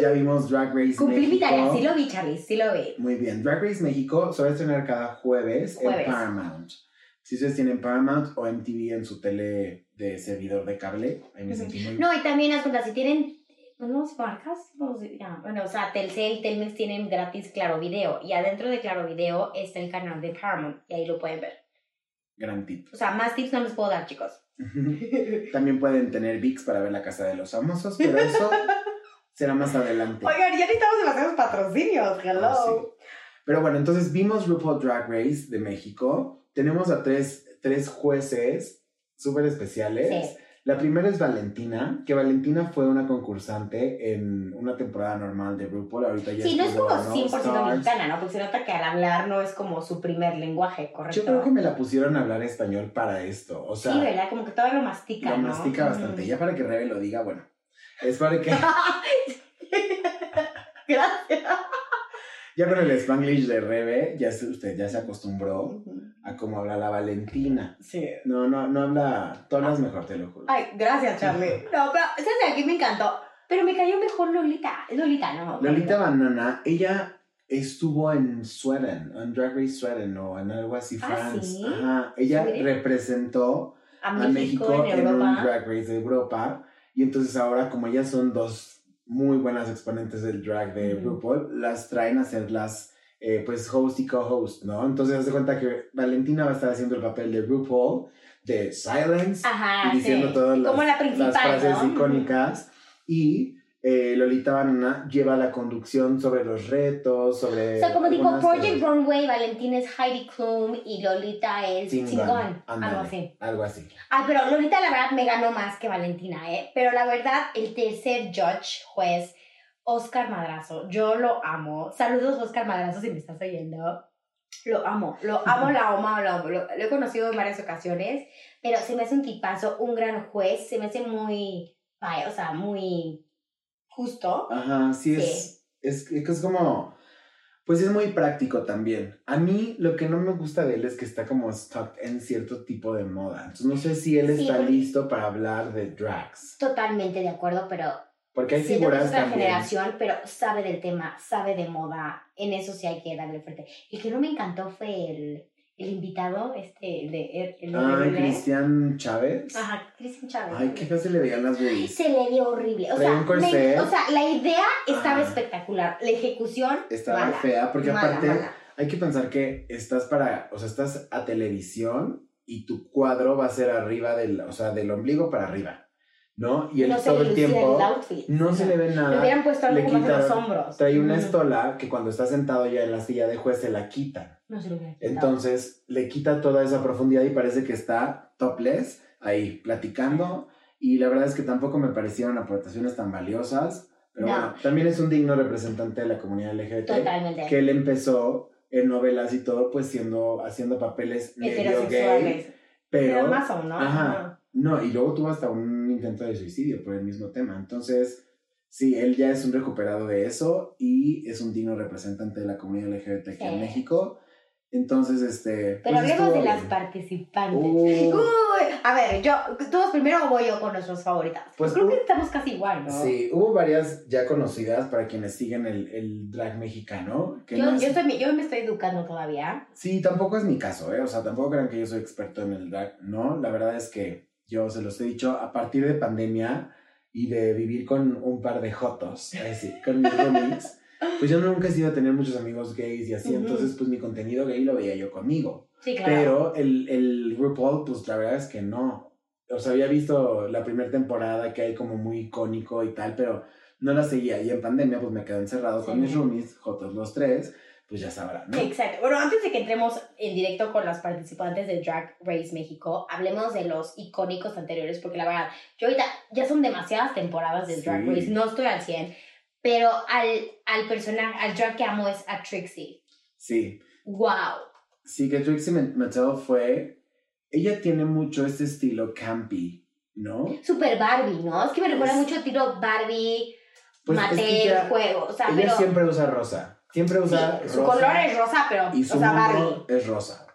ya vimos Drag Race cumplí mi México. tarea. Sí lo vi, Charlie, sí lo vi. Muy bien, Drag Race México se va a estrenar cada jueves, Jueves. en Paramount. Si ustedes tienen Paramount o MTV en su tele de servidor de cable, ahí me sentí muy No, y también las cuentas, si tienen unos marcas, ¿cómo se llama? Bueno, o sea, Telcel, Telmex tienen gratis Claro Video. Y adentro de Claro Video está el canal de Paramount. Y ahí lo pueden ver. gran tip. O sea, más tips no les puedo dar, chicos. También pueden tener VIX para ver la casa de los famosos, pero eso será más adelante. Oigan, ya necesitamos demasiados patrocinios. Hello. Ah, sí. Pero bueno, entonces vimos RuPaul Drag Race de México. Tenemos a tres, tres jueces súper especiales. Sí. La primera es Valentina, que Valentina fue una concursante en una temporada normal de RuPaul. Ahorita ya Sí, no es como en 100% All Stars. mexicana, ¿no? Porque se nota que al hablar no es como su primer lenguaje, ¿correcto? Yo creo que me la pusieron a hablar español para esto. O sea, sí, ¿verdad? Como que todavía lo mastica, lo ¿no? mastica bastante. Mm. Ya para que Rebe lo diga, bueno. Es para que, Gracias. Ya con el Spanglish de Rebe, ya se- usted ya se acostumbró a cómo habla la Valentina. Sí. No, no, no habla. Tú hablas mejor, te lo juro. Ay, gracias, Charlie. No, pero, ¿sabes? Aquí me encantó. Pero me cayó mejor Lolita. Es Lolita, ¿no? Lolita Banana, ella estuvo en Sweden, en Drag Race Sweden o en algo así, Ah, France. ¿sí? Ajá. Ella ¿Sí? representó A a México, México en en, un. Drag Race de Europa. Y entonces ahora, como ellas son dos muy buenas exponentes del drag de. RuPaul, las traen a ser las, eh, pues, host y co-host, ¿no? Entonces, haz de cuenta que Valentina va a estar haciendo el papel de RuPaul, de Silence, Ajá, y diciendo sí. todas las, Como la las frases ¿no? icónicas. Y eh, Lolita Banana lleva la conducción sobre los retos, sobre... O sea, como algunas Project. Runway, Valentina es Heidi Klum y Lolita es ándale. Algo así. Algo así. Ay, pero Lolita la verdad me ganó más que Valentina, ¿eh? Pero la verdad, el tercer judge, juez, Oscar Madrazo, yo lo amo. Saludos, Oscar Madrazo, si me estás oyendo. Lo amo, lo amo, la amo, lo amo. Lo, lo he conocido en varias ocasiones, pero se me hace un tipazo, un gran juez, se me hace muy, o sea, muy justo. Ajá, sí, Sí. Es, es, es como, pues es muy práctico también. A mí lo que no me gusta de él es que está como stuck en cierto tipo de moda. Entonces no sé si él Sí, está listo para hablar de drags. Totalmente de acuerdo, pero Porque hay es figuras otra también. generación, pero sabe del tema, sabe de moda. En eso sí hay que darle fuerte. El que no me encantó fue el, el invitado, este, el de... El de Rebelde. Cristian Chávez. Ajá, Cristian Chávez. Ay, qué feo se le veían las boobies. Se le dio horrible. O sea, me- o sea, la idea estaba espectacular. La ejecución, Estaba mala, fea, porque mala, aparte mala. hay que pensar que estás para, o sea, estás a televisión y tu cuadro va a ser arriba del, o sea, del ombligo para arriba, ¿no? Y él no todo le el tiempo el no se le ve Le nada. hubieran puesto algo le como en los hombros. Trae una estola que cuando está sentado ya en la silla de juez se la quita. No se. Entonces le quita toda esa profundidad y parece que está topless ahí platicando. Y la verdad es que tampoco me parecieron aportaciones tan valiosas. Pero No. bueno, también es un digno representante de la comunidad LGBT. Totalmente. Que él empezó en novelas y todo, pues siendo, haciendo papeles medio gay. Pero, Pero más o no. Ajá. no, y luego tuvo hasta un intento de suicidio por el mismo tema. Entonces, sí, él ya es un recuperado de eso y es un digno representante de la comunidad LGBT aquí Sí. en México. Entonces, este. Pero pues, hablemos de las participantes. Uh, Uy, a ver, yo, todos primero voy yo con nuestros favoritas. Pues, Creo que estamos casi igual, ¿no? Sí, hubo varias ya conocidas para quienes siguen el, el drag mexicano. Que Yo, no es- yo, estoy- yo me estoy educando todavía. Sí, tampoco es mi caso, ¿eh? O sea, tampoco crean que yo soy experto en el drag, ¿no? La verdad es que yo se los he dicho, a partir de pandemia y de vivir con un par de jotos, es decir, con mis roomies, pues yo nunca he sido a tener muchos amigos gays y así, Ujú. entonces pues mi contenido gay lo veía yo conmigo. Sí, claro. Pero el, el RuPaul, pues la verdad es que no. O sea, había visto la primera temporada que hay como muy icónico y tal, pero no la seguía. Y en pandemia, pues me quedé encerrado con mis roomies, jotos los tres, pues ya sabrán, ¿no? Exacto. Bueno, antes de que entremos en directo con las participantes de Drag Race México, hablemos de los icónicos anteriores, porque la verdad, yo ahorita ya son demasiadas temporadas de Drag Sí. Race, no estoy al 100, pero al, al personaje, al drag que amo es a Trixie. Sí. ¡Wow! Sí, que Trixie Mattel fue. Ella tiene mucho este estilo campy, ¿no? Super Barbie, ¿no? Es que me recuerda Es- mucho tiro Barbie, Pues es que juego. O sea, ella pero. siempre usa rosa. Siempre usa sí, su rosa. color es rosa, pero. Y su o sea, mundo Barbie. es rosa.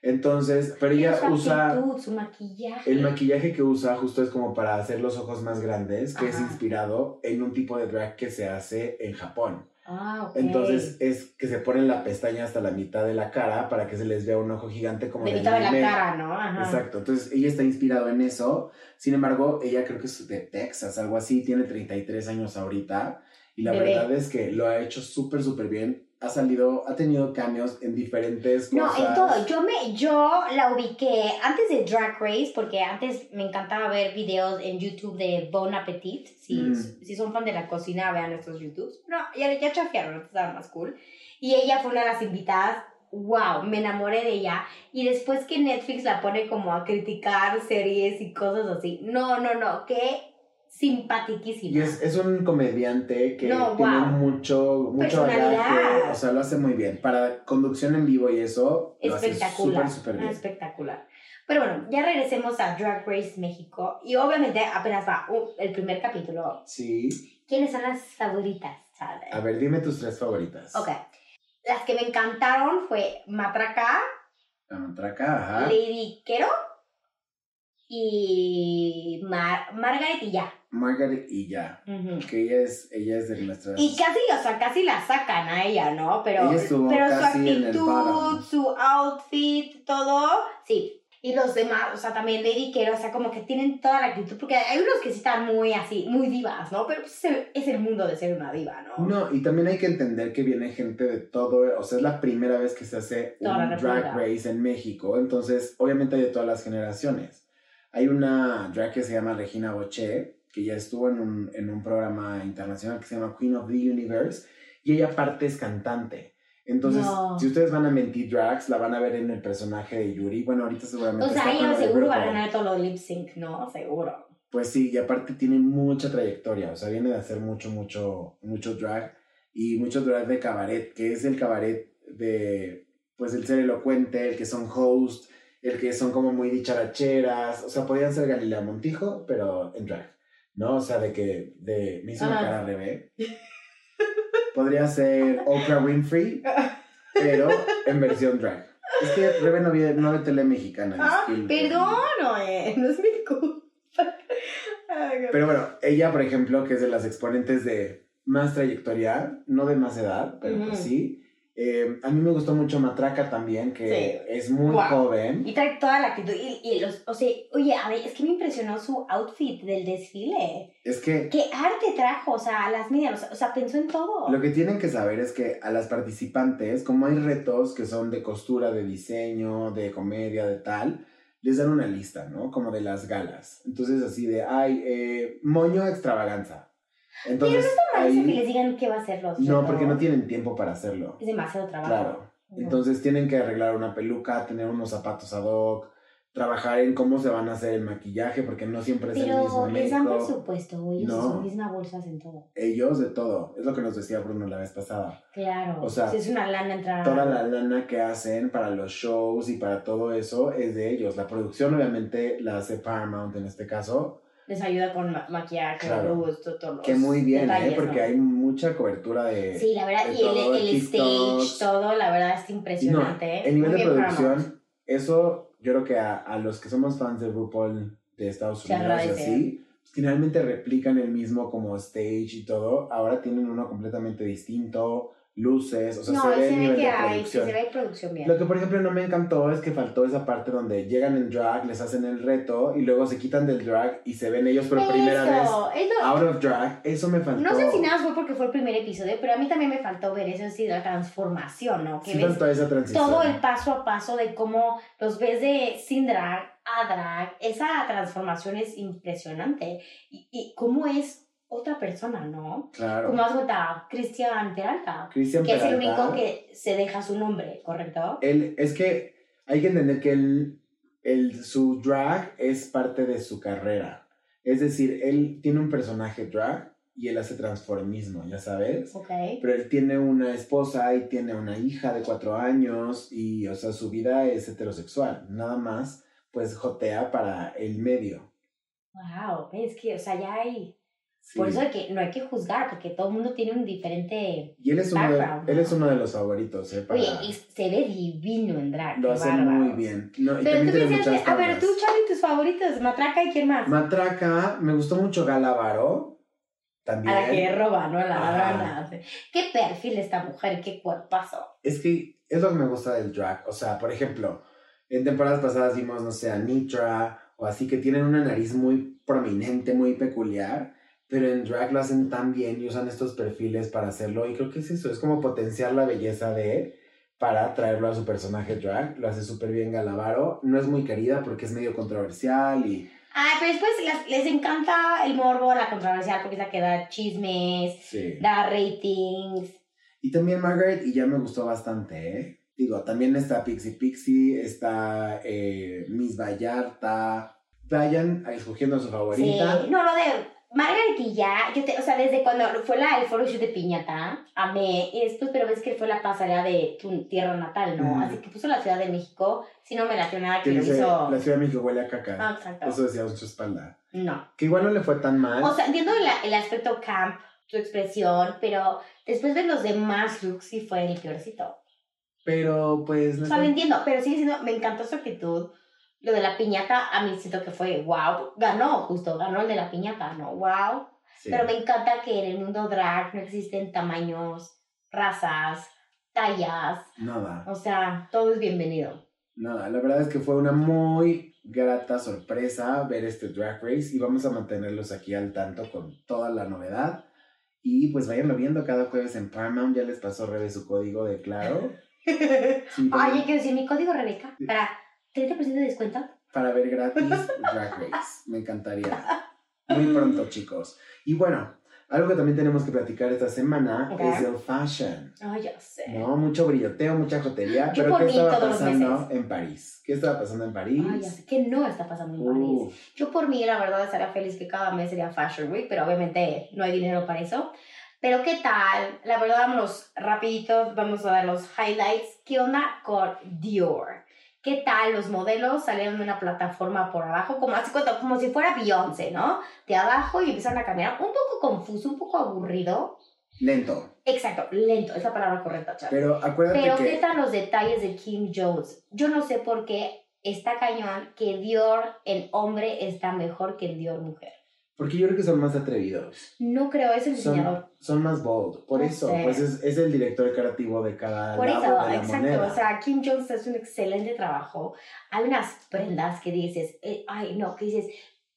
Entonces, pero ella su usa. actitud, su maquillaje. El maquillaje que usa justo es como para hacer los ojos más grandes, que es inspirado en un tipo de drag que se hace en Japón. Ah, ok. Entonces es que se ponen la pestaña hasta la mitad de la cara para que se les vea un ojo gigante como de del mitad de la cara, ¿no? Ajá. Exacto, entonces ella está inspirado en eso. Sin embargo, ella creo que es de Texas, algo así, tiene 33 años ahorita. Y la Bebé. verdad es que lo ha hecho súper, súper bien. Ha salido, ha tenido cambios en diferentes No, cosas. en todo. Yo, me, yo la ubiqué antes de Drag Race, porque antes me encantaba ver videos en YouTube de Bon Appetit. Si, Mm. si son fan de la cocina, vean estos YouTubes. No, ya, ya chafiaron, entonces estaban más cool. Y ella fue una de las invitadas. ¡Wow! Me enamoré de ella. Y después que Netflix la pone como a criticar series y cosas así. No, no, no. Qué simpatiquísima. Y es, es un comediante que No, tiene wow. mucho, mucho bagaje, o sea, lo hace muy bien. Para conducción en vivo y eso, lo hace espectacular. súper, súper bien. Espectacular. Pero bueno, ya regresemos a Drag Race México. Y obviamente apenas va uh, el primer capítulo. Sí. ¿Quiénes son las favoritas? A ver, dime tus tres favoritas. Ok. las que me encantaron fue Matraca, La matraca, ajá. Lady Quero y Mar Margaret y ya. Margaret y ya. Que ella es, ella es de nuestras. Y casi, o sea, casi la sacan a ella, ¿no? Pero, Ella pero su actitud, su outfit, todo, sí. Y los demás, o sea, también Lady Quero, o sea, como que tienen toda la actitud, porque hay unos que sí están muy así, muy divas, ¿no? Pero pues, es el- mundo de ser una diva, ¿no? No, y también hay que entender que viene gente de todo, o sea, es la primera vez que se hace Toda un drag race en México, entonces obviamente hay de todas las generaciones. Hay una drag que se llama Regina Boche, que ya estuvo en un, en un programa internacional que se llama Queen of the Universe, y ella aparte es cantante. Entonces, No. si ustedes van a mentir drags, la van a ver en el personaje de Yuri. Bueno, ahorita seguramente O sea, ella seguro va a ganar todos los lip sync, ¿no? Seguro. Pues sí, y aparte tiene mucha trayectoria, o sea, viene de hacer mucho, mucho, mucho drag y mucho drag de cabaret, que es el cabaret de, pues, el ser elocuente, el que son host, el que son como muy dicharacheras, o sea, podían ser Galilea Montijo, pero en drag, ¿no? O sea, de que, de, me hizo una cara revés. Podría ser Oprah Winfrey, pero en versión drag. Es que Rebe no ve, no tele mexicana. Ah, perdón, oye, no es mi culpa. Pero bueno, ella, por ejemplo, que es de las exponentes de más trayectoria, no de más edad, pero pues sí. Eh, a mí me gustó mucho Matraca también, que Sí. es muy joven. Y trae toda la actitud. Y, y los, o sea, oye, a ver, es que me impresionó su outfit del desfile. Es que ¿Qué arte trajo? O sea, a las medias, o sea, o sea, pensó en todo. lo que tienen que saber es que a las participantes, como hay retos que son de costura, de diseño, de comedia, de tal, les dan una lista, ¿no? Como de las galas. Entonces, así de, ay, eh, moño extravaganza. Entonces, Pero no que ahí... les digan qué va a hacer los No, porque no tienen tiempo para hacerlo. Es demasiado trabajo. Claro. Ujú. Entonces tienen que arreglar una peluca, tener unos zapatos ad hoc, trabajar en cómo se van a hacer el maquillaje, porque no siempre es el mismo les dan presupuesto. Ellos No. son misma bolsas en todo. Ellos de todo. Es lo que nos decía Bruno la vez pasada. Claro. O sea, Si es una lana entrar. Toda la lana que hacen para los shows y para todo eso es de ellos. La producción obviamente la hace Paramount en este caso. Les ayuda con ma- maquillaje, Claro. luz, to- todos los Que muy bien, detalles, ¿eh? Porque ¿no? hay mucha cobertura de... Sí, la verdad, y el, todo, el stage, todo, la verdad es Y no, impresionante. el nivel Muy de producción, eso yo creo que a, a los que somos fans de RuPaul de Estados Unidos y así, pues, finalmente replican el mismo como stage y todo. Ahora tienen uno completamente distinto, luces, o sea, No, se ve el nivel que de hay, producción. se ve producción bien. Lo que por ejemplo no me encantó es que faltó esa parte donde llegan en drag, les hacen el reto y luego se quitan del drag y se ven ellos por primera vez Eso, eso. out of drag. Eso me faltó. No sé si nada fue porque fue el primer episodio, pero a mí también me faltó ver eso, es decir, la transformación, ¿no? Que Sí ves faltó esa transición. todo el paso a paso de cómo los ves de sin drag a drag. Esa transformación es impresionante. Y, y cómo es otra persona, ¿no? Claro. Como has contado, Cristian Peralta, Cristian que es el Peralta, único que se deja su nombre, ¿correcto? él, es que hay que entender que él, él- su drag es parte de su carrera. Es decir, él tiene un personaje drag y él hace transformismo, ya sabes. Ok. Pero él tiene una esposa y tiene una hija de cuatro años y, o sea, su vida es heterosexual. Nada más, pues, jotea para el medio. Wow, es que, o sea, ya hay... Sí. Por eso hay que, no hay que juzgar, porque todo el mundo tiene un diferente... Y él es, uno de, background, él ¿no? es uno de los favoritos, ¿eh? Para- Oye, y se ve divino en drag. lo hace muy bien. No, Pero tú que- a ver, tú, Charlie, tus favoritos, Matraca y quién más. Matraca, me gustó mucho Galavaro. También. a la que roba, ¿no? La Ajá. ladrona. Qué perfil esta mujer, qué cuerpazo. Es que es lo que me gusta del drag. O sea, por ejemplo, en temporadas pasadas vimos, no sé, a Nitra o así que tienen una nariz muy prominente, muy peculiar, pero en drag lo hacen tan bien y usan estos perfiles para hacerlo. Y creo que es eso, es como potenciar la belleza de para traerlo a su personaje drag. Lo hace súper bien Galavaro. No es muy querida porque es medio controversial y Ay, pero después las- les encanta el morbo, la controversial, porque es la que da chismes, sí. da ratings. Y también Margaret, y ya me gustó bastante, ¿eh? Digo, también está Pixie Pixie, está eh, Miss Vallarta. Vayan escogiendo a su Sí. favorita. No, lo de Margaretilla, yo te, o sea, desde cuando fue la, el photoshoot de Piñata, amé, y después, pero ves que fue la pasarela de tu tierra natal, ¿no? Ujú. Así que puso la Ciudad de México, si no me latió nada Que lo hizo... la Ciudad de México huele a caca. Ah, exacto. Eso decía su espalda. No. Que igual no le fue tan mal. O sea, entiendo el, el aspecto camp su expresión, pero después de los demás looks sí fue el peorcito. Pero pues... no O sea, lo entiendo, pero sigue siendo, me encantó su actitud. Lo de la piñata, a mí siento que fue wow. Ganó, justo, ganó el de la piñata, ¿no? Wow. sí. Pero me encanta que en el mundo drag no existen tamaños, razas, tallas. Nada, O sea, todo es bienvenido. nada. La verdad es que fue una muy grata sorpresa ver este Drag Race y vamos a mantenerlos aquí al tanto con toda la novedad. Y pues vayanlo viendo cada jueves en Paramount. Ya les pasó Rebe su código de claro. Yo quiero decir mi código Rebeca para 30% de descuento. para ver gratis Drag Race. Me encantaría. Muy pronto, chicos. Y bueno, algo que también tenemos que platicar esta semana Ok. es el fashion. Ay, ya sé. No, mucho brilloteo, mucha jotería. Pero ¿qué estaba pasando en París? ¿Qué estaba pasando en París? Ay, ya sé. ¿Qué no está pasando en París? Uf, Yo por mí, la verdad, estaría feliz que cada mes sería Fashion Week, pero obviamente no hay dinero para eso. Pero ¿qué tal? La verdad, vámonos rapiditos, vamos a dar los highlights. ¿Qué onda con Dior? ¿Qué tal? Los modelos salieron de una plataforma por abajo, como, así como si fuera Beyoncé, ¿no? De abajo y empezaron a caminar. Un poco confuso, un poco aburrido. lento. Exacto, lento, es la palabra correcta, Char. Pero acuérdate Pero que... ¿qué tal los detalles de Kim Jones? Yo no sé por qué está cañón que Dior en hombre está mejor que el Dior mujer. Porque yo creo que son más atrevidos. No creo, es el diseñador. Son, son más bold. Por No eso, sé. pues es, es el director creativo de cada Por lado eso, de la exacto. moneda. O sea, Kim Jones hace un excelente trabajo. Hay unas prendas que dices, eh, ay, no, que dices,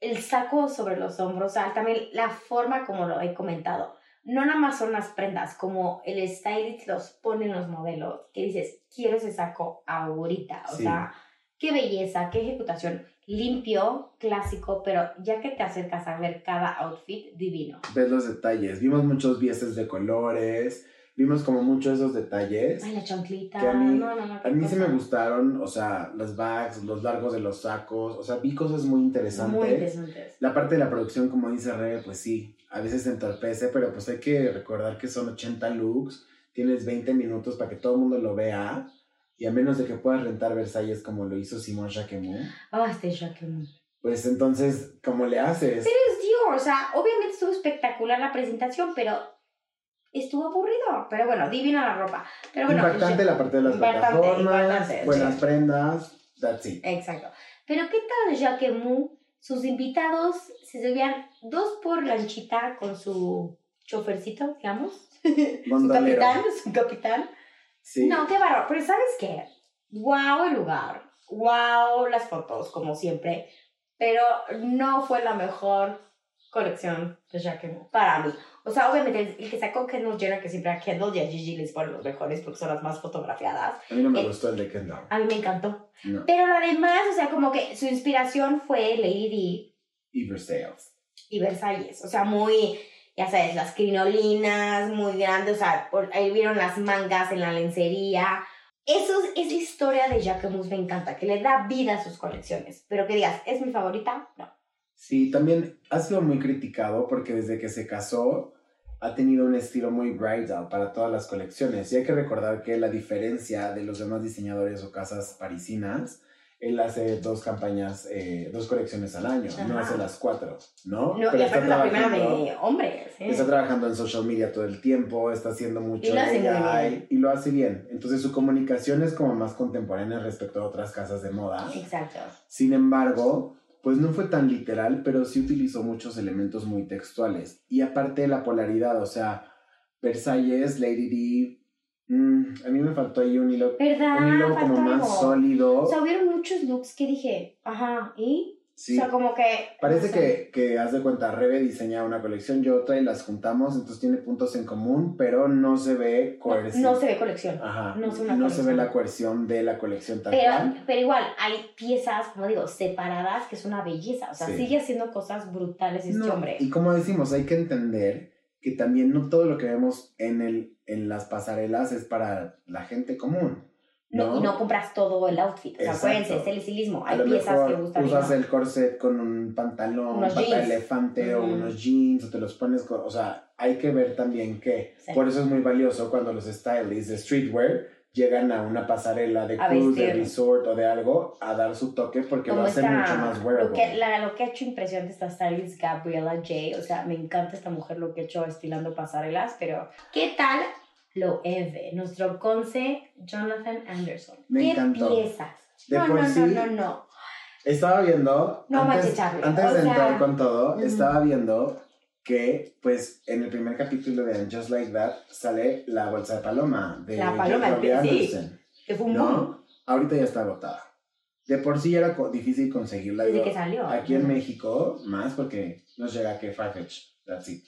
el saco sobre los hombros, o sea, también la forma como lo he comentado. No nada más son las prendas, como el stylist los pone en los modelos, que dices, quiero ese saco ahorita. O Sí. sea, qué belleza, qué ejecutación. Limpio, clásico, pero ya que te acercas a ver cada outfit, divino. Ves los detalles. Vimos muchos bieses de colores. Vimos como muchos esos detalles. Ay, la chanclita. Que a mí- no, no, no, A mí cosa. me gustaron, o sea, las bags, los largos de los sacos, o sea, vi cosas muy interesantes. Muy interesantes. La parte de la producción, como dice Rebe, pues sí, a veces se entorpece, pero pues hay que recordar que son 80 looks, tienes 20 minutos para que todo el mundo lo vea, y a menos de que puedas rentar Versalles como lo hizo Simon Jacquemont, Ah, este Jacqueline. pues entonces, ¿cómo le haces? Pero es Dior, o sea, obviamente estuvo espectacular la presentación, pero estuvo aburrido. Pero bueno, divina la ropa. Pero bueno, Impactante la parte de las Impactante, plataformas, impactante, buenas sí. prendas, that's it. Exacto. Pero ¿qué tal Jacquemus? Sus invitados se subían dos por lanchita con su chofercito, digamos. Su capitán, su capitán. Sí. No, qué bárbaro. Pero ¿sabes qué? Wow el lugar. Wow las fotos, como siempre. Pero no fue la mejor colección de Jacquemus para mí. O sea, obviamente el, que sacó Kendall Jenner, que siempre a Kendall y a Gigi les ponen los mejores porque son las más fotografiadas. A mí no me Eh, gustó el de Kendall. A mí me encantó. No. Pero lo demás, o sea, como que su inspiración fue Lady Y Versailles. Y Versalles. O sea, muy, ya sabes, las crinolinas, muy grandes. O sea, por- ahí vieron las mangas en la lencería. Eso, es- esa historia de Jacquemus me encanta, que le da vida a sus colecciones. Pero que digas, ¿es mi favorita? No. Sí, también ha sido muy criticado porque desde que se casó ha tenido un estilo muy bridal para todas las colecciones. Y hay que recordar que la diferencia de los demás diseñadores o casas parisinas, él hace dos campañas, eh, dos colecciones al año, no hace las cuatro, ¿no? no Pero está la primera de hombres. ¿eh? Está trabajando en social media todo el tiempo, está haciendo mucho Y lo hace bien. y lo hace bien. Entonces su comunicación es como más contemporánea respecto a otras casas de moda. Exacto. Sin embargo, pues no fue tan literal, pero sí utilizó muchos elementos muy textuales. Y aparte la polaridad, o sea, Versalles, Lady D, mm, a mí me faltó ahí un hilo, ¿Verdad? un hilo como más algo. sólido. O sea, hubieron muchos looks que dije, ajá, ¿y? Sí. O sea, como que... Parece no sé. que, que, haz de cuenta, Rebe diseña una colección, yo otra y las juntamos, entonces tiene puntos en común, pero no se ve No, coerción. no se ve colección. Ajá, no no, se ve una se ve la coerción de la colección tal Pero, cual. pero igual, hay piezas, como digo, separadas, que es una belleza. O sea, Sí. sigue haciendo cosas brutales este No, hombre. Y como decimos, hay que entender que también no todo lo que vemos en, el, en las pasarelas es para la gente común. No, ¿no? y no compras todo el outfit. O sea, acuérdense, es el estilismo. Hay piezas mejor que gustan usas el corset con un pantalón, Unos jeans. elefante o unos jeans, o te los pones con, o sea, hay que ver también que, Sí. por eso es muy valioso cuando los stylists de streetwear llegan a una pasarela de cruise, de resort o de algo a dar su toque porque lo hacen mucho más lo wearable. que, la, lo que ha hecho impresionante esta stylist Gabriela J. O sea, me encanta esta mujer lo que ha hecho estilando pasarelas, pero ¿qué tal lo Eve? Nuestro conce Jonathan Anderson. Me ¿Qué encantó. piezas? De no, por no, sí, no, no, no. Estaba viendo, No antes, manches, antes o de sea, entrar con todo, ujú. estaba viendo que, pues, en el primer capítulo de Just Like That sale la bolsa de paloma de La paloma, sí. Anderson, Que fue un boom ¿no? Ahorita ya está agotada. De por sí ya era difícil conseguirla. desde digo, que salió. Aquí en México, más porque nos llega que Farfetch, that's it.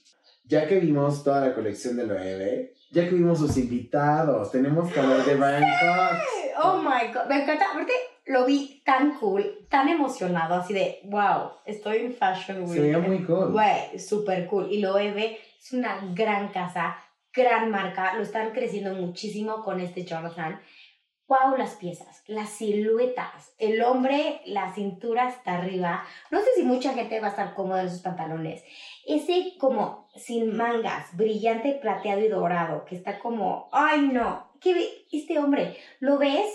Ya que vimos toda la colección de Loewe, ya que vimos sus invitados, tenemos que hablar de Brian Cox. Oh my god, me encanta. Aparte, lo vi tan cool, tan emocionado, así de wow, estoy en Fashion Week. Se veía muy cool. Güey, súper cool. Y lo Eve es una gran casa, gran marca. Lo están creciendo muchísimo con este Jonathan. Wow, las piezas, las siluetas. El hombre, la cintura hasta arriba. No sé si mucha gente va a estar cómoda en sus pantalones. Ese como sin mangas, brillante, plateado y dorado, que está como, ay no, ¿qué ve? Este hombre, lo ves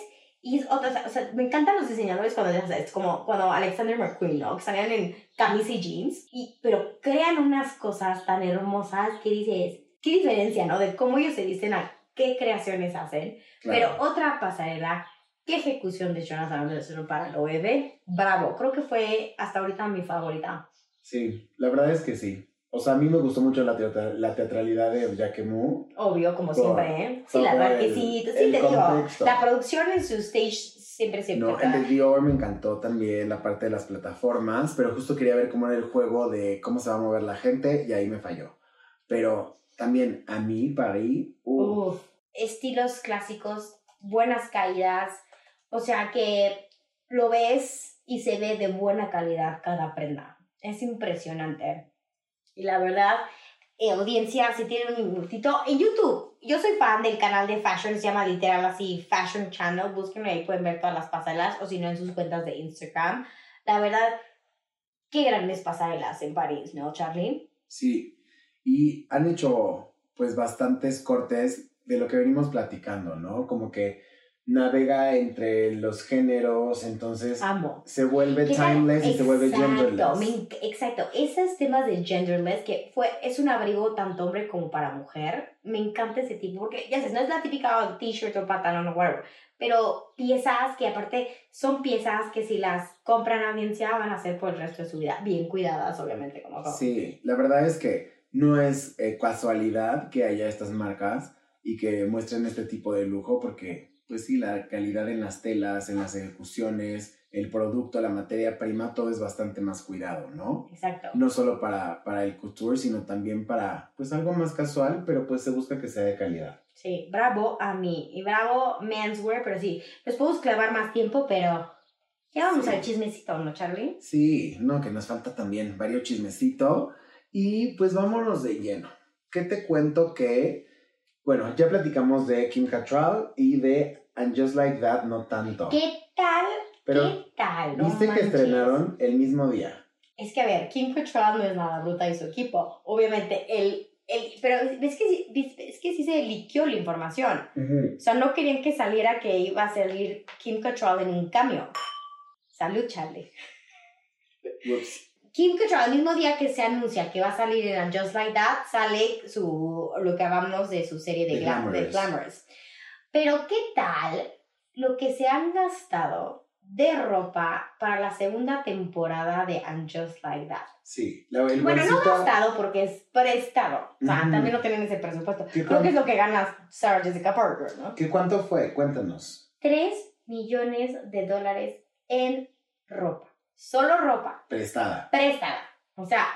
y es otra, o sea, me encantan los diseñadores cuando ya sabes, como cuando Alexander McQueen, ¿no? Que salían en camisa y jeans, y, pero crean unas cosas tan hermosas que dices, qué diferencia, ¿no? De cómo ellos se dicen a qué creaciones hacen. Claro. Pero otra pasarela, qué ejecución de Jonathan Anderson para lo bebé, bravo, creo que fue hasta ahorita mi favorita. Sí, la verdad es que sí. O sea, a mí me gustó mucho la, teatra- la teatralidad de Jacquemus. Obvio, como siempre, ¿eh? Sí, la verdad que sí, te digo, contexto. la producción en su stage siempre, siempre. No, el de Dior me encantó también, la parte de las plataformas, pero justo quería ver cómo era el juego de cómo se va a mover la gente y ahí me falló. Pero también a mí, París, uh, Uf, estilos clásicos, buenas caídas, o sea que lo ves y se ve de buena calidad cada prenda. Es impresionante. Y la verdad, eh, audiencia, si tienen un minutito, en YouTube, yo soy fan del canal de Fashion, se llama literal así Fashion Channel, búsquenlo ahí, pueden ver todas las pasarelas, o si no, en sus cuentas de Instagram. La verdad, qué grandes pasarelas en París, ¿no, Charlie? sí. Y han hecho pues bastantes cortes de lo que venimos platicando, ¿no? Como que navega entre los géneros, entonces Amo. se vuelve timeless y se vuelve Exacto, genderless. me exacto, esos temas de genderless que fue, es un abrigo tanto hombre como para mujer, me encanta ese tipo, porque ya sabes, no es la típica t-shirt o pantalón o whatever, pero piezas que aparte son piezas que si las compran a audiencia van a ser por el resto de su vida, bien cuidadas obviamente como todo. Sí, la verdad es que no es eh, casualidad que haya estas marcas y que muestren este tipo de lujo porque, pues sí, la calidad en las telas, en las ejecuciones, el producto, la materia prima, todo es bastante más cuidado, ¿no? Exacto. No solo para, para el couture, sino también para, pues algo más casual, pero pues se busca que sea de calidad. Sí, bravo a mí y bravo menswear, pero sí, les podemos clavar más tiempo, pero ya vamos Sí. al chismecito, ¿no, Charlie? Sí, no, que nos falta también varios chismecito. Y pues vámonos de lleno. ¿Qué te cuento que, bueno, ya platicamos de Kim Cattrall y de And Just Like That, no tanto. ¿Qué tal? Pero ¿Qué tal? No viste que manches. estrenaron el mismo día. Es que, a ver, Kim Cattrall no es nada bruta y su equipo. Obviamente, él... él pero es que, es que sí se liqueó la información. O sea, no querían que saliera que iba a salir Kim Cattrall en un cambio. Salud, Charlie. Ups. Kim Cattrall, el mismo día que se anuncia que va a salir en Just Like That, sale su, lo que hablamos de su serie de, The Glam- de Glamorous. Pero, ¿qué tal lo que se han gastado de ropa para la segunda temporada de Just Like That? Sí, la, el Bueno, no bolsito- gastado porque es prestado. O sea, también no tienen ese presupuesto. ¿Qué, Creo que es lo que gana Sarah Jessica Parker, ¿no? ¿Qué cuánto fue? Cuéntanos. 3 millones de dólares en ropa. Solo ropa. Prestada. Prestada. O sea,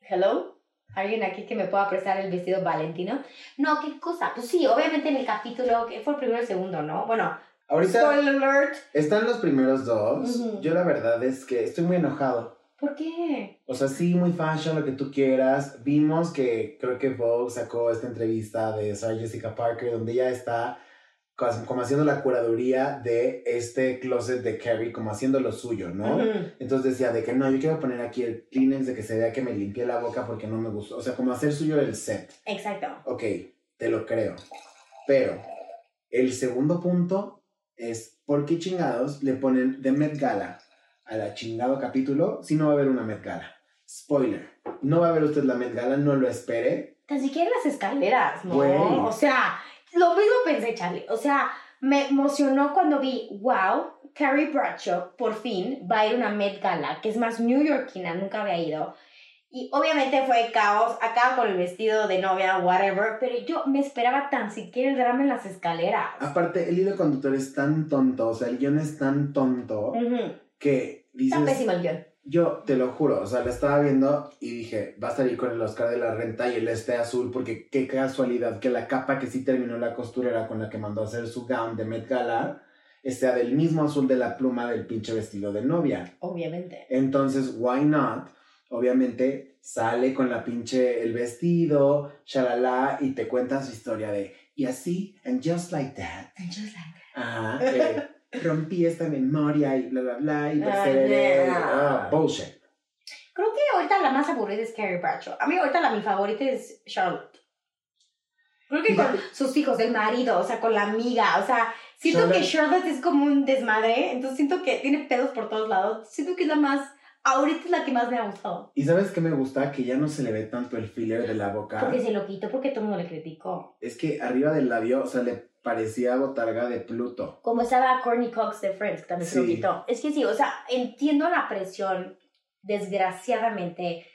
hello. ¿Alguien aquí que me pueda prestar el vestido Valentino? No, ¿qué cosa? Pues sí, obviamente en el capítulo, que fue el primero y el segundo, ¿no? Bueno, Ahorita spoiler alert. están los primeros dos. Ujú. Yo la verdad es que estoy muy enojado. ¿Por qué? O sea, sí, muy fashion, lo que tú quieras. Vimos que creo que Vogue sacó esta entrevista de Sarah Jessica Parker donde ella está como haciendo la curaduría de este closet de Carrie, como haciendo lo suyo, ¿no? Ujú. Entonces decía de que no, yo quiero poner aquí el Kleenex de que se vea que me limpié la boca porque no me gustó. O sea, como hacer suyo el set. Exacto. Ok, te lo creo. Pero El segundo punto es, ¿por qué chingados le ponen The Met Gala a la chingado capítulo si no va a haber una Met Gala? Spoiler, no va a ver usted la Met Gala, no lo espere. Tan siquiera las escaleras, ¿no? Güey. O sea, lo mismo pensé, Charlie. O sea, me emocionó cuando vi, wow, Carrie Bradshaw por fin va a ir a una Met Gala, que es más newyorkina, nunca había ido. Y obviamente fue caos, acá con el vestido de novia, whatever, pero yo me esperaba tan siquiera el drama en las escaleras. Aparte, el hilo conductor es tan tonto, o sea, el guion es tan tonto que Está dices... pésimo el guion. Yo te lo juro, o sea, la estaba viendo y dije, va a salir con el Oscar de la renta y el este azul, porque qué casualidad que la capa que sí terminó la costurera con la que mandó a hacer su gown de Met Gala sea del mismo azul de la pluma del pinche vestido de novia. Obviamente. Entonces, why not? Obviamente sale con la pinche el vestido, shalala, y te cuenta su historia de, y así, and just like that, ajá, eh, rompí esta memoria y bla, bla, bla, y Ah, perseveré, no. ah, bullshit. Creo que ahorita la más aburrida es Carrie Bradshaw. A mí ahorita la mi favorita es Charlotte. Creo que con sus hijos, el marido, o sea, con la amiga, o sea, siento Charlotte- que Charlotte es como un desmadre, entonces siento que tiene pedos por todos lados. Siento que es la más, ahorita es la que más me ha gustado. Y sabes qué me gusta? Que ya no se le ve tanto el filler de la boca. Porque se lo quitó, porque todo el mundo le criticó. Es que arriba del labio, o sea, le parecía botarga de Pluto. Como estaba Courtney Cox de Friends, que también se lo Sí. quitó. Es que sí, o sea, entiendo la presión, desgraciadamente,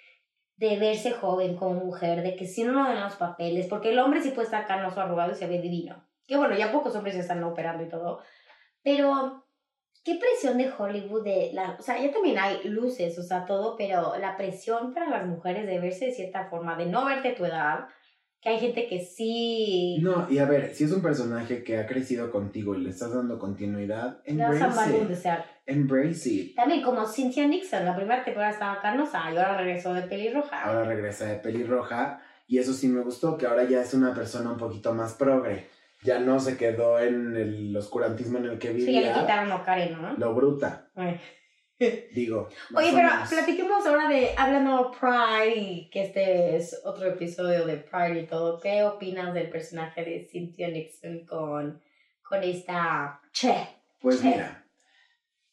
de verse joven como mujer, de que si no lo ven los papeles, porque el hombre sí puede estar canoso, arrugado y se ve divino. Que bueno, ya pocos hombres ya están operando y todo. Pero, qué presión de Hollywood de la... O sea, ya también hay luces, o sea, todo, pero la presión para las mujeres de verse de cierta forma, de no verte tu edad, que hay gente que sí... No, y a ver, si es un personaje que ha crecido contigo y le estás dando continuidad, embrace it. Embrace it. También como Cynthia Nixon, la primera temporada estaba canosa y ahora regresó de pelirroja. Ahora regresa de pelirroja y eso sí me gustó, que ahora ya es una persona un poquito más progre. Ya no se quedó en el oscurantismo en el que sí, ya le vivía. quitaron a Karen, ¿no? lo bruta, Ay. digo. Oye, pero platiquemos ahora de, hablando Pride, y que este es otro episodio de Pride y todo. ¿Qué opinas del personaje de Cynthia Nixon con, con esta Che? Pues Che. mira,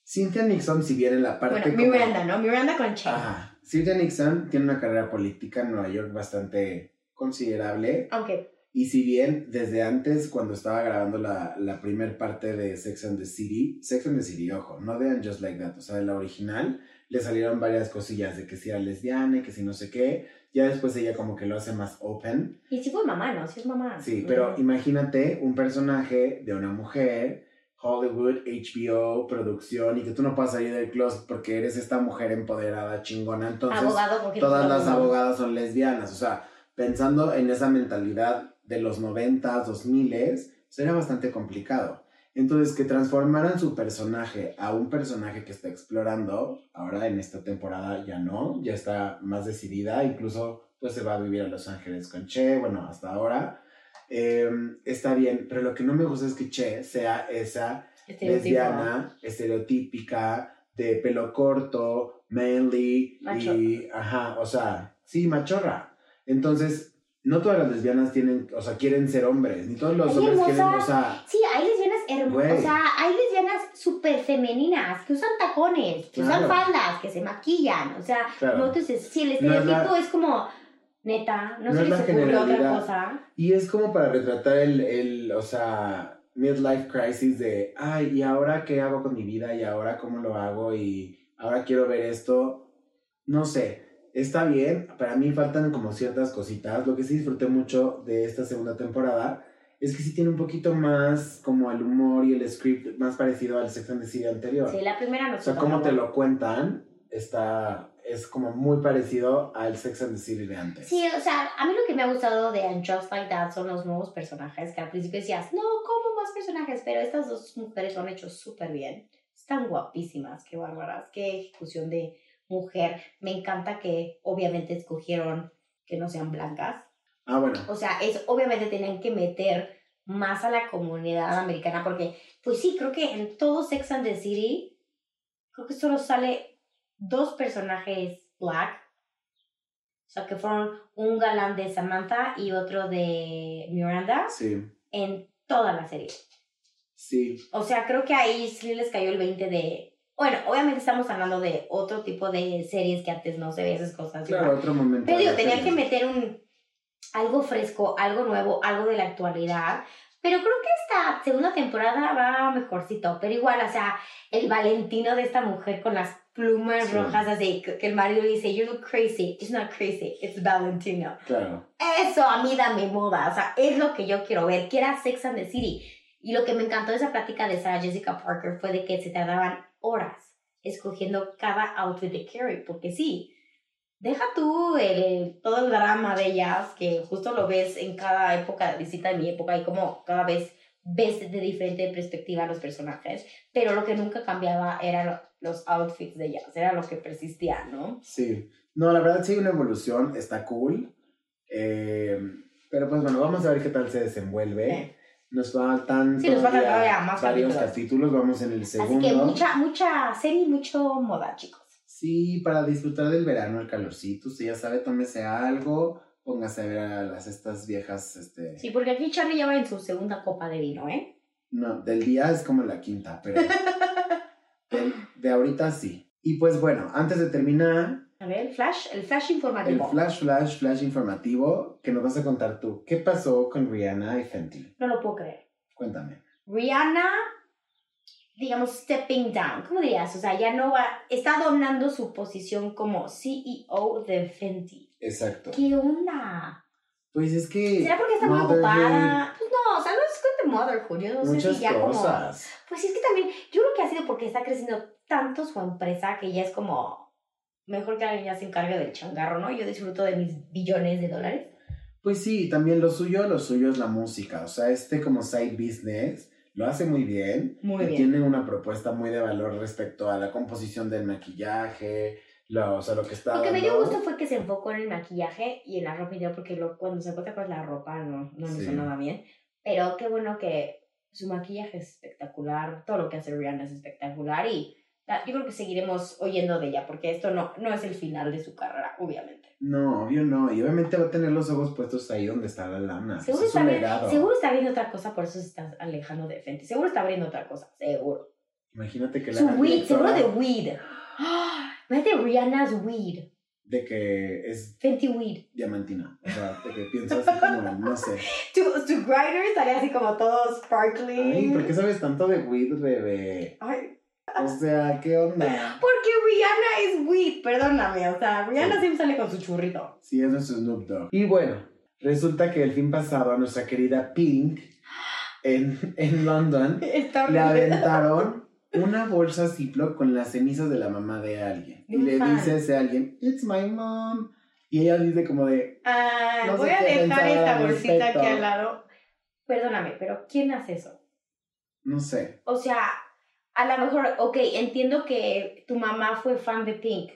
Cynthia Nixon, si bien en la parte Bueno, como- Miranda, ¿no? Miranda con Che. Ajá. Cynthia Nixon tiene una carrera política en Nueva York bastante considerable. Aunque, Y si bien desde antes, cuando estaba grabando la, la primer parte de Sex and the City, Sex and the City, ojo, no de And Just Like That, o sea, de la original, le salieron varias cosillas de que si era lesbiana y que si no sé qué. Ya después ella como que lo hace más open. y sí fue mamá, ¿no? Sí es mamá. Sí, pero imagínate un personaje de una mujer, Hollywood, HBO, producción, y que tú no puedas salir del closet porque eres esta mujer empoderada, chingona. Entonces, Abogado, porque todas las abogadas son lesbianas. O sea, pensando en esa mentalidad de los 90s, 2000s, sería bastante complicado. Entonces, que transformaran su personaje a un personaje que está explorando, ahora en esta temporada ya no, ya está más decidida, incluso pues se va a vivir a Los Ángeles con Che, bueno, hasta ahora. Eh, está bien, pero lo que no me gusta es que Che sea esa lesbiana, estereotípica, de pelo corto, manly, y, ajá, o sea, sí, machorra. Entonces, no todas las lesbianas tienen, o sea, quieren ser hombres, ni todos los hombres hermosa. quieren, o sea, Sí, hay lesbianas hermosas. O sea, hay lesbianas súper femeninas que usan tacones, que usan faldas, que se maquillan. O sea, Claro. no, entonces, sí, el No es estereotipo es como, neta, no, No se es les ocurre otra cosa. y es como para retratar el, el, o sea, midlife crisis de, ay, ¿y ahora qué hago con mi vida? ¿Y ahora cómo lo hago? Y ahora quiero ver esto. No sé, está bien, para mí faltan como ciertas cositas. Lo que sí disfruté mucho de esta segunda temporada es que sí tiene un poquito más como el humor y el script más parecido al Sex and the City anterior. Sí, la primera no o sea, cómo te lo cuentan está, es como muy parecido al Sex and the City de antes. Sí, o sea, a mí lo que me ha gustado de And Just Like That son los nuevos personajes que al principio decías, no, ¿cómo más personajes? Pero estas dos mujeres lo han hecho súper bien. Están guapísimas, qué bárbaras, qué ejecución de mujer. Me encanta que obviamente escogieron que no sean blancas. Ah, bueno. O sea, es obviamente tenían que meter más a la comunidad americana porque, pues sí, creo que en todo Sex and the City, creo que solo sale dos personajes black. O sea, que fueron un galán de Samantha y otro de Miranda. Sí. En toda la serie. Sí, O sea, creo que ahí sí les cayó el 20 de... Bueno, obviamente estamos hablando de otro tipo de series que antes no se veía esas cosas. claro, otro momento. Pero digo, la tenían que meter un algo fresco, algo nuevo, algo de la actualidad. Pero creo que esta segunda temporada va mejorcito. Pero igual, o sea, el Valentino de esta mujer con las plumas Sí. rojas así, que el marido dice, you look crazy. It's not crazy, it's Valentino. Claro. Eso a mí dame moda, o sea, es lo que yo quiero ver, que era Sex and the City. Y lo que me encantó de esa plática de Sarah Jessica Parker fue de que se tardaban horas escogiendo cada outfit de Carrie, porque sí, deja tú el, todo el drama de ellas, que justo lo ves en cada época distinta de mi época y como cada vez ves de diferente perspectiva a los personajes, pero lo que nunca cambiaba eran los outfits de ellas, era lo que persistía, ¿no? Sí. No, la verdad sí, una evolución está cool. Eh, pero pues bueno, vamos a ver qué tal se desenvuelve. Nos faltan Sí, nos faltan todavía todavía más varios capítulos. Vamos en el segundo. Así que mucha, mucha serie y mucho moda, chicos. Sí, para disfrutar del verano, el calorcito. Usted ya sabe, tómese algo. Póngase a ver a las estas viejas, este... Sí, porque aquí Charlie ya va en su segunda copa de vino, ¿eh? No, del día es como la quinta, pero... de ahorita sí. Y pues bueno, antes de terminar, A ver, el flash, el flash el informativo. flash, flash, flash informativo que nos vas a contar tú. ¿Qué pasó con Rihanna y Fenty? No lo puedo creer. Cuéntame. Rihanna, digamos, stepping down. ¿Cómo dirías? O sea, ya no va, está donando su posición como CEO de Fenty. Exacto. ¿Qué onda? Pues es que... ¿Será porque está muy ocupada? Pues no, o sea, no es con de motherhood. Yo no sé Muchas si ya como... cosas. Pues sí, es que también, yo creo que ha sido porque está creciendo tanto su empresa que ya es como, mejor que alguien ya se encargue del changarro, ¿no? Yo disfruto de mis billones de dólares. Pues sí, también lo suyo, lo suyo es la música. O sea, este como side business lo hace muy bien. Muy bien. tiene una propuesta muy de valor respecto a la composición del maquillaje, lo, o sea, lo que está Lo que me dio gusto fue que se enfocó en el maquillaje y en la ropa interior, porque lo, cuando se enfocó con la ropa no, no Sí. hizo nada bien. Pero qué bueno que su maquillaje es espectacular, todo lo que hace Rihanna es espectacular y yo creo que seguiremos oyendo de ella, porque esto no, no es el final de su carrera, obviamente. No, obvio no. Y obviamente va a tener los ojos puestos ahí donde está la lana. Pues Seguro es está, legado. seguro está abriendo otra cosa, por eso se está alejando de Fenty. Seguro está abriendo otra cosa, seguro. Imagínate que la Su weed, seguro de weed. ¡Ah! Imagínate Rihanna's weed. de que es Fenty weed. diamantina. O sea, de que piensa así como, no sé. Tu, tu grinder estaría así como todo sparkling. Ay, ¿por qué sabes tanto de weed, bebé? Ay, O sea, ¿qué onda? porque Rihanna es weed, perdóname. O sea, Rihanna Sí. siempre sale con su churrito. Sí, es nuestro Snoop Dogg. Y bueno, resulta que el fin pasado a nuestra querida Pink en, en London Está le aventaron una bolsa Ziploc con las cenizas de la mamá de alguien. Y le fan. dice a ese alguien, It's my mom. Y ella dice como de, Ah, No sé voy a qué dejar esta bolsita respecto. aquí al lado. Perdóname, pero ¿quién hace eso? no sé. O sea, a lo mejor, ok, entiendo que tu mamá fue fan de Pink.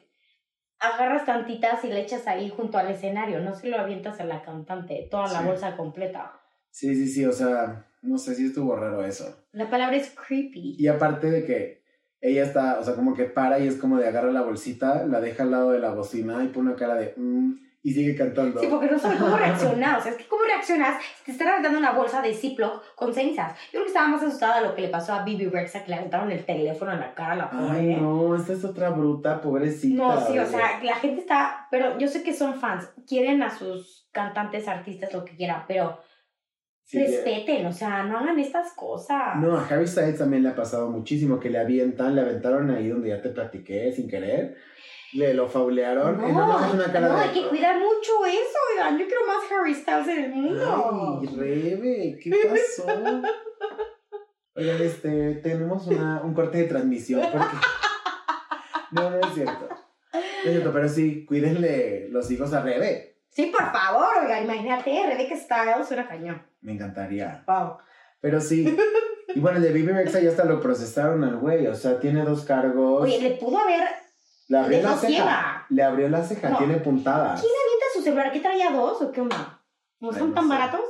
Agarras tantitas y le echas ahí junto al escenario, no se lo avientas a la cantante, toda la Sí. bolsa completa. Sí, sí, sí, o sea, no sé si estuvo raro eso. La palabra es creepy. Y aparte de que ella está, o sea, como que para y es como de agarra la bolsita, la deja al lado de la bocina y pone una cara de, "Mm", y sigue cantando. Sí, porque no sabe cómo reaccionar. O sea, es que cómo reaccionas si te están aventando una bolsa de Ziploc con cenizas. Yo creo que estaba más asustada de lo que le pasó a Bibi Rexa, que le aventaron el teléfono en la cara a la pobre. Ay, no, esta es otra bruta, pobrecita. No, sí, o sea, la gente está, pero yo sé que son fans, quieren a sus cantantes, artistas, lo que quieran, pero Sí, respeten, o sea, no hagan estas cosas. No, a Harry Styles también le ha pasado muchísimo, que le avientan, le aventaron ahí donde ya te platiqué sin querer, le lo faulearon, y nada más una cara no, de... hay que cuidar mucho eso, oigan, yo quiero más Harry Styles en el mundo. Ay, Rebe, ¿qué pasó? Oigan, este, tenemos una, un corte de transmisión porque... No, no es cierto. No es cierto, pero sí, cuídenle los hijos a Rebe. Sí, por favor, oigan, imagínate, Rebecca Styles, una cañón. Me encantaría. Wow. Pero sí. Y bueno, el de Bibi Rexa ya hasta lo procesaron al güey. O sea, tiene dos cargos. Oye, le pudo haber, le abrió la ceja. ciega. Le abrió la ceja, No. tiene puntadas. ¿quién avienta su celular? ¿Qué traía dos o qué onda? ¿No Ay, son no tan sé. baratos?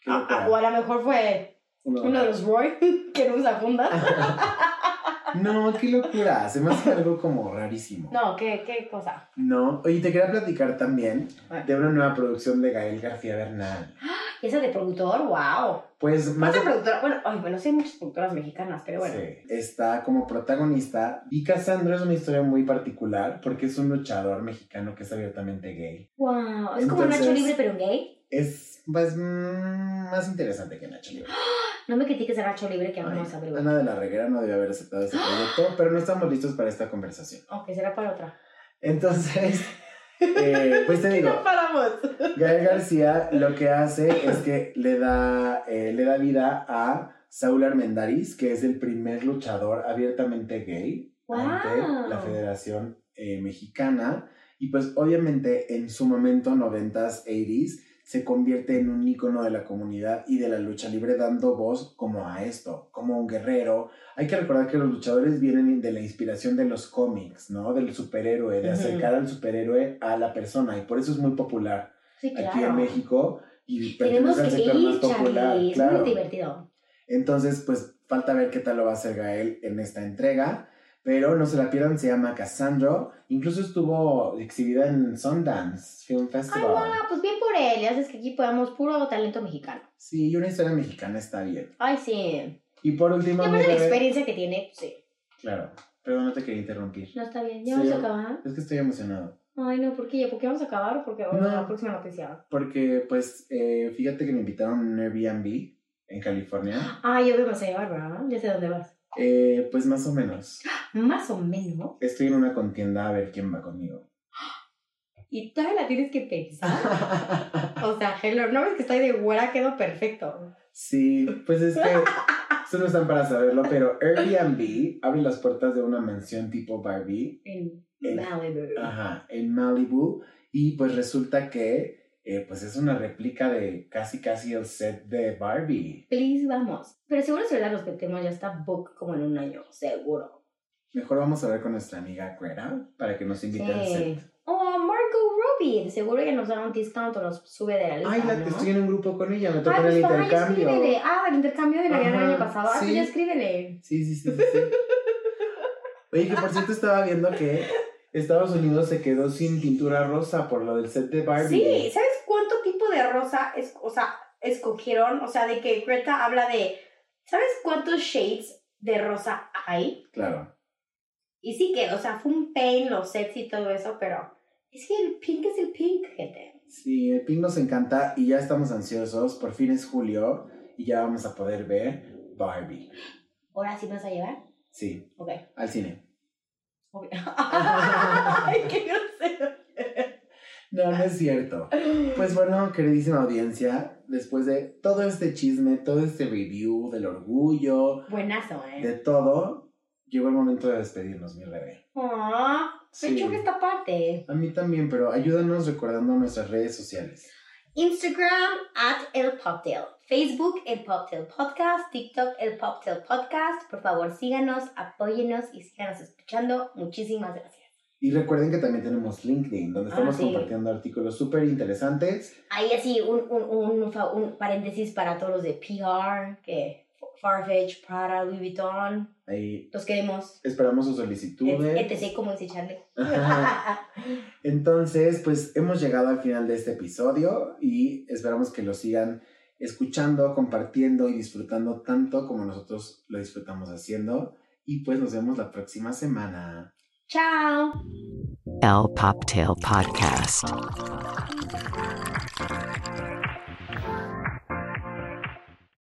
Qué Ah, ah, o a lo mejor fue Uno- uno de los Roy, que no usa fundas. No, qué locura. Se me hace algo como rarísimo. No, ¿qué, qué cosa? No. Oye, te quería platicar también Ah. de una nueva producción de Gael García Bernal. ¿Y esa de productor? ¡Wow! Pues más ¿Cuánta de- productora? Bueno, ay, bueno, sí hay muchas productoras mexicanas, pero bueno. Sí, está como protagonista. Y Cassandra es una historia muy particular porque es un luchador mexicano que es abiertamente gay. ¡Wow! Es como Nacho Entonces- Libre, pero gay. Es pues, más interesante que Nacho Libre. No me critiques a Nacho Libre, que aún no sabe. Ana de la Reguera no debe haber aceptado este proyecto, pero no estamos listos para esta conversación. Ok, será para otra. Entonces, eh, pues te digo. Gael García lo que hace es que le da, eh, le da vida a Saúl Armendariz, que es el primer luchador abiertamente gay ante la Federación eh, Mexicana. Y pues obviamente en su momento, 90s, 80s, se convierte en un ícono de la comunidad y de la lucha libre dando voz como a esto, como un guerrero. Hay que recordar que los luchadores vienen de la inspiración de los cómics, ¿no? Del superhéroe, de acercar al superhéroe a la persona y por eso es muy popular Sí, claro. aquí en México y Tenemos que sector más ir, popular, Charlie. Es muy divertido. Entonces, pues falta ver qué tal lo va a hacer Gael en esta entrega, pero no se la pierdan, se llama Cassandra, incluso estuvo exhibida en Sundance Film Ay, Festival. wow, pues bien por él. Ya sabes que aquí podamos puro talento mexicano. Sí, y una historia mexicana está bien. Ay, sí. Y por Y último, mi aparte la experiencia que tiene, pues, sí. Claro, perdón, no te quería interrumpir. No está bien. ¿Ya Sí. vamos a acabar? Es que estoy emocionado. Ay, no, ¿por qué? ¿Por qué vamos a acabar porque No. la próxima noticia? Porque, pues, eh, fíjate que me invitaron a un Airbnb en California. Ay, yo me vas a llevar, ¿verdad? Ya sé dónde vas. Eh, pues más o menos. Más o menos. Estoy en una contienda a ver quién va conmigo. Y todavía la tienes que pensar. O sea, hello, no ves que estoy de güera, quedo perfecto. Sí, pues es que eso no están para saberlo, pero Airbnb abre las puertas de una mansión tipo Barbie En En- Malibu. ajá, en Malibu y pues resulta que eh, pues es una réplica de casi casi el set de Barbie. Please, vamos. Pero seguro si la respetemos ya está book como en un año, seguro. Mejor vamos a ver con nuestra amiga Greta para que nos invite al set. Oh, Margot Robbie. Seguro ella nos da un discount o nos sube de la lista, Ay, la, ¿no? estoy en un grupo con ella, me Ay, toca pues el intercambio. escríbele. Ah, el intercambio de la guerra del año pasado. Ah, pues sí. ya escríbele. Sí, sí, sí, sí, sí. Oye, que por cierto estaba viendo que Estados Unidos se quedó sin pintura rosa por lo del set de Barbie. Sí, ¿sabes de rosa es, o sea, escogieron? O sea, de que Greta habla de, ¿sabes cuántos shades de rosa hay? Claro. Y sí que, o sea, fue un pain, los sets y todo eso, pero es que el pink es el pink, gente. Sí, el pink nos encanta y ya estamos ansiosos. Por fin es julio y ya vamos a poder ver Barbie. ¿Ahora sí me vas a llevar? Sí, Ok. al cine. Ok. Ay, qué grosero. No, no es cierto. Pues bueno, queridísima audiencia, después de todo este chisme, todo este review del orgullo, Buenazo, de ¿eh? todo, llegó el momento de despedirnos, mi bebé. Me Sí. choca esta parte. A mí también, pero ayúdanos recordando nuestras redes sociales. Instagram at El Poptail. Facebook El Poptail Podcast. TikTok El Poptail Podcast. Por favor, síganos, apóyenos y síganos escuchando. Muchísimas gracias. Y recuerden que también tenemos LinkedIn, donde Ah, estamos sí. compartiendo artículos súper interesantes. Ahí así un, un, un, paréntesis para todos los de PR, que Farfetch, Prada, Louis Vuitton. Ahí Los queremos. esperamos sus solicitudes. etc. como dice Charlie. Entonces, pues hemos llegado al final de este episodio y esperamos que lo sigan escuchando, compartiendo y disfrutando tanto como nosotros lo disfrutamos haciendo. Y pues nos vemos la próxima semana. Chao. El Poptail Podcast.